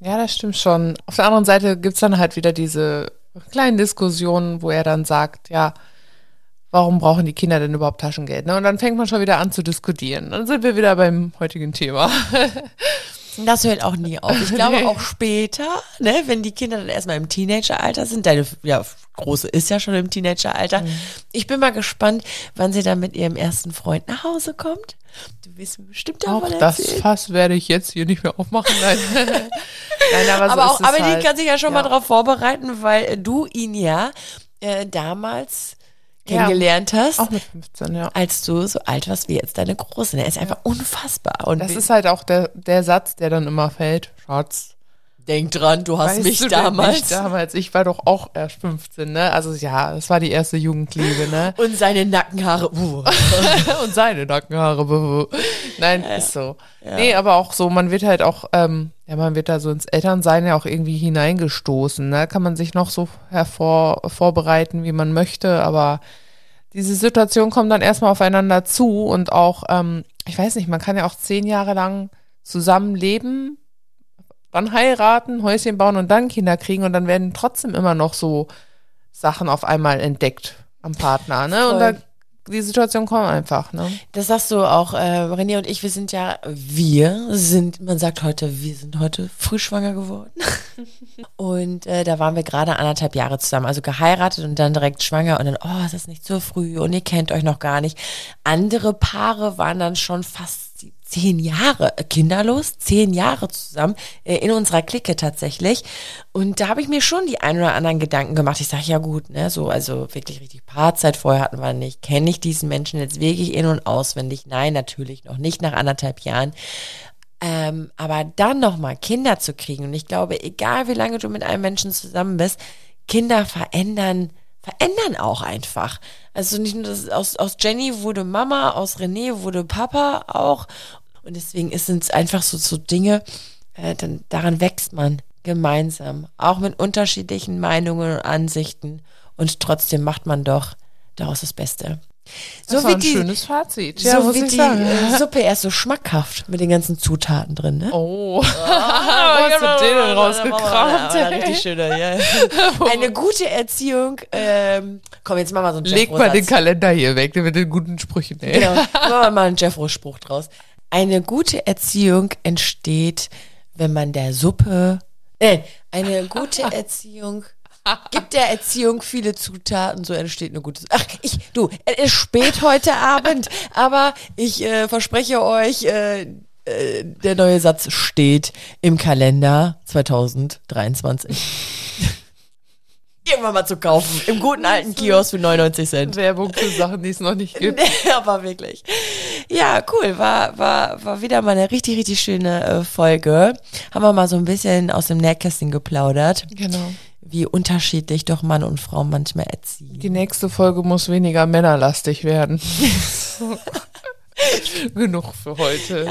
Ja, das stimmt schon. Auf der anderen Seite gibt's dann halt wieder diese kleinen Diskussionen, wo er dann sagt, ja, warum brauchen die Kinder denn überhaupt Taschengeld? Ne? Und dann fängt man schon wieder an zu diskutieren. Dann sind wir wieder beim heutigen Thema. <laughs> Das hört auch nie auf. Ich glaube auch später, ne, wenn die Kinder dann erstmal im Teenageralter sind, deine ja, große ist ja schon im Teenageralter. Ich bin mal gespannt, wann sie dann mit ihrem ersten Freund nach Hause kommt. Du wirst bestimmt Auch davon das erzählen. Fass werde ich jetzt hier nicht mehr aufmachen. Nein, <laughs> Nein aber, so aber auch, aber die halt. kann sich ja schon Ja. mal darauf vorbereiten, weil du ihn ja äh, damals kennengelernt hast, Auch mit 15, ja. als du so alt warst wie jetzt deine Große. Er ist einfach unfassbar. Und Das ist halt auch der, der Satz, der dann immer fällt. Schatz, denk dran, du hast weißt mich du damals. Nicht damals. Ich war doch auch erst 15, ne? Also ja, das war die erste Jugendliebe, ne? <laughs> Und seine Nackenhaare. Uh. <laughs> und seine Nackenhaare. Nein, ist so. Nee, aber auch so, man wird halt auch, ähm, ja, man wird da so ins Elternsein ja auch irgendwie hineingestoßen. Ne? Kann man sich noch so hervor vorbereiten, wie man möchte, aber diese Situation kommt dann erstmal aufeinander zu und auch, ähm, ich weiß nicht, man kann ja auch zehn Jahre lang zusammenleben, dann heiraten, Häuschen bauen und dann Kinder kriegen und dann werden trotzdem immer noch so Sachen auf einmal entdeckt am Partner, ne? Und Voll. da, die Situation kommt einfach, ne? Das sagst du auch, äh, René und ich, wir sind ja, wir sind, man sagt heute, wir sind heute früh schwanger geworden. <laughs> und äh, da waren wir gerade anderthalb Jahre zusammen, also geheiratet und dann direkt schwanger und dann, oh, ist das nicht zu früh und ihr kennt euch noch gar nicht. Andere Paare waren dann schon fast zehn Jahre äh, kinderlos, zehn Jahre zusammen, äh, in unserer Clique tatsächlich. Und da habe ich mir schon die ein oder anderen Gedanken gemacht. Ich sage, ja gut, ne, so, also wirklich richtig Paarzeit vorher hatten wir nicht. Kenne ich diesen Menschen jetzt wirklich in- und auswendig? Nein, natürlich noch nicht nach anderthalb Jahren. Ähm, aber dann nochmal Kinder zu kriegen, und ich glaube, egal wie lange du mit einem Menschen zusammen bist, Kinder verändern, verändern auch einfach. Also nicht nur das, aus, aus Jenny wurde Mama, aus René wurde Papa auch. Und deswegen ist es einfach so, so Dinge, äh, dann, daran wächst man gemeinsam, auch mit unterschiedlichen Meinungen und Ansichten. Und trotzdem macht man doch daraus das Beste. Das So war wie ein die, schönes Fazit. Ja, so wie ich die sagen. äh, <laughs> Suppe erst so schmackhaft mit den ganzen Zutaten drin, ne? Oh, wo hast du den denn rausgekramt? Richtig schöner, ja. <laughs> Eine gute Erziehung, ähm, komm, jetzt machen wir so einen Leg mal den. Kalender hier weg mit den guten Sprüchen. Ey. Genau, machen wir mal einen Jeffro-Spruch draus. Eine gute Erziehung entsteht, wenn man der Suppe, äh, eine gute <laughs> Erziehung gibt der Erziehung viele Zutaten, so entsteht eine gute. Ach, ich, du, es ist spät heute Abend, aber ich äh, verspreche euch, äh, äh, der neue Satz steht im Kalender 2023. Irgendwann mal zu kaufen. Im guten alten Kiosk für 99 Cent. Werbung für Sachen, die es noch nicht gibt. <laughs> Nee, aber wirklich. Ja, cool. War, war, war wieder mal eine richtig, richtig schöne äh, Folge. Haben wir mal so ein bisschen aus dem Nähkästchen geplaudert, Genau. wie unterschiedlich doch Mann und Frau manchmal erziehen. Die nächste Folge muss weniger männerlastig werden. <laughs> <laughs> <laughs> Genug für heute.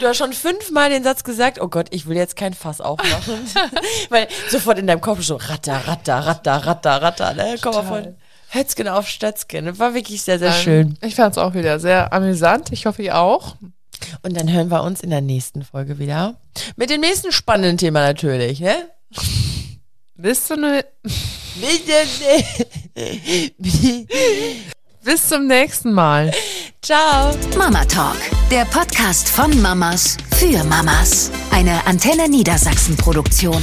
Du hast schon fünfmal den Satz gesagt, oh Gott, ich will jetzt kein Fass aufmachen. <laughs> Weil sofort in deinem Kopf so ratter, ratter, ratter, ratter, ratter, ne? Komm mal von Hötzgen auf Stötzgen. War wirklich sehr, sehr schön. Ich fand es auch wieder sehr amüsant. Ich hoffe, ihr auch. Und dann hören wir uns in der nächsten Folge wieder. Mit dem nächsten spannenden Thema natürlich, ne? Bis zum, ne- bis zum nächsten Mal. Ciao. Mama Talk, der Podcast von Mamas für Mamas. Eine Antenne Niedersachsen Produktion.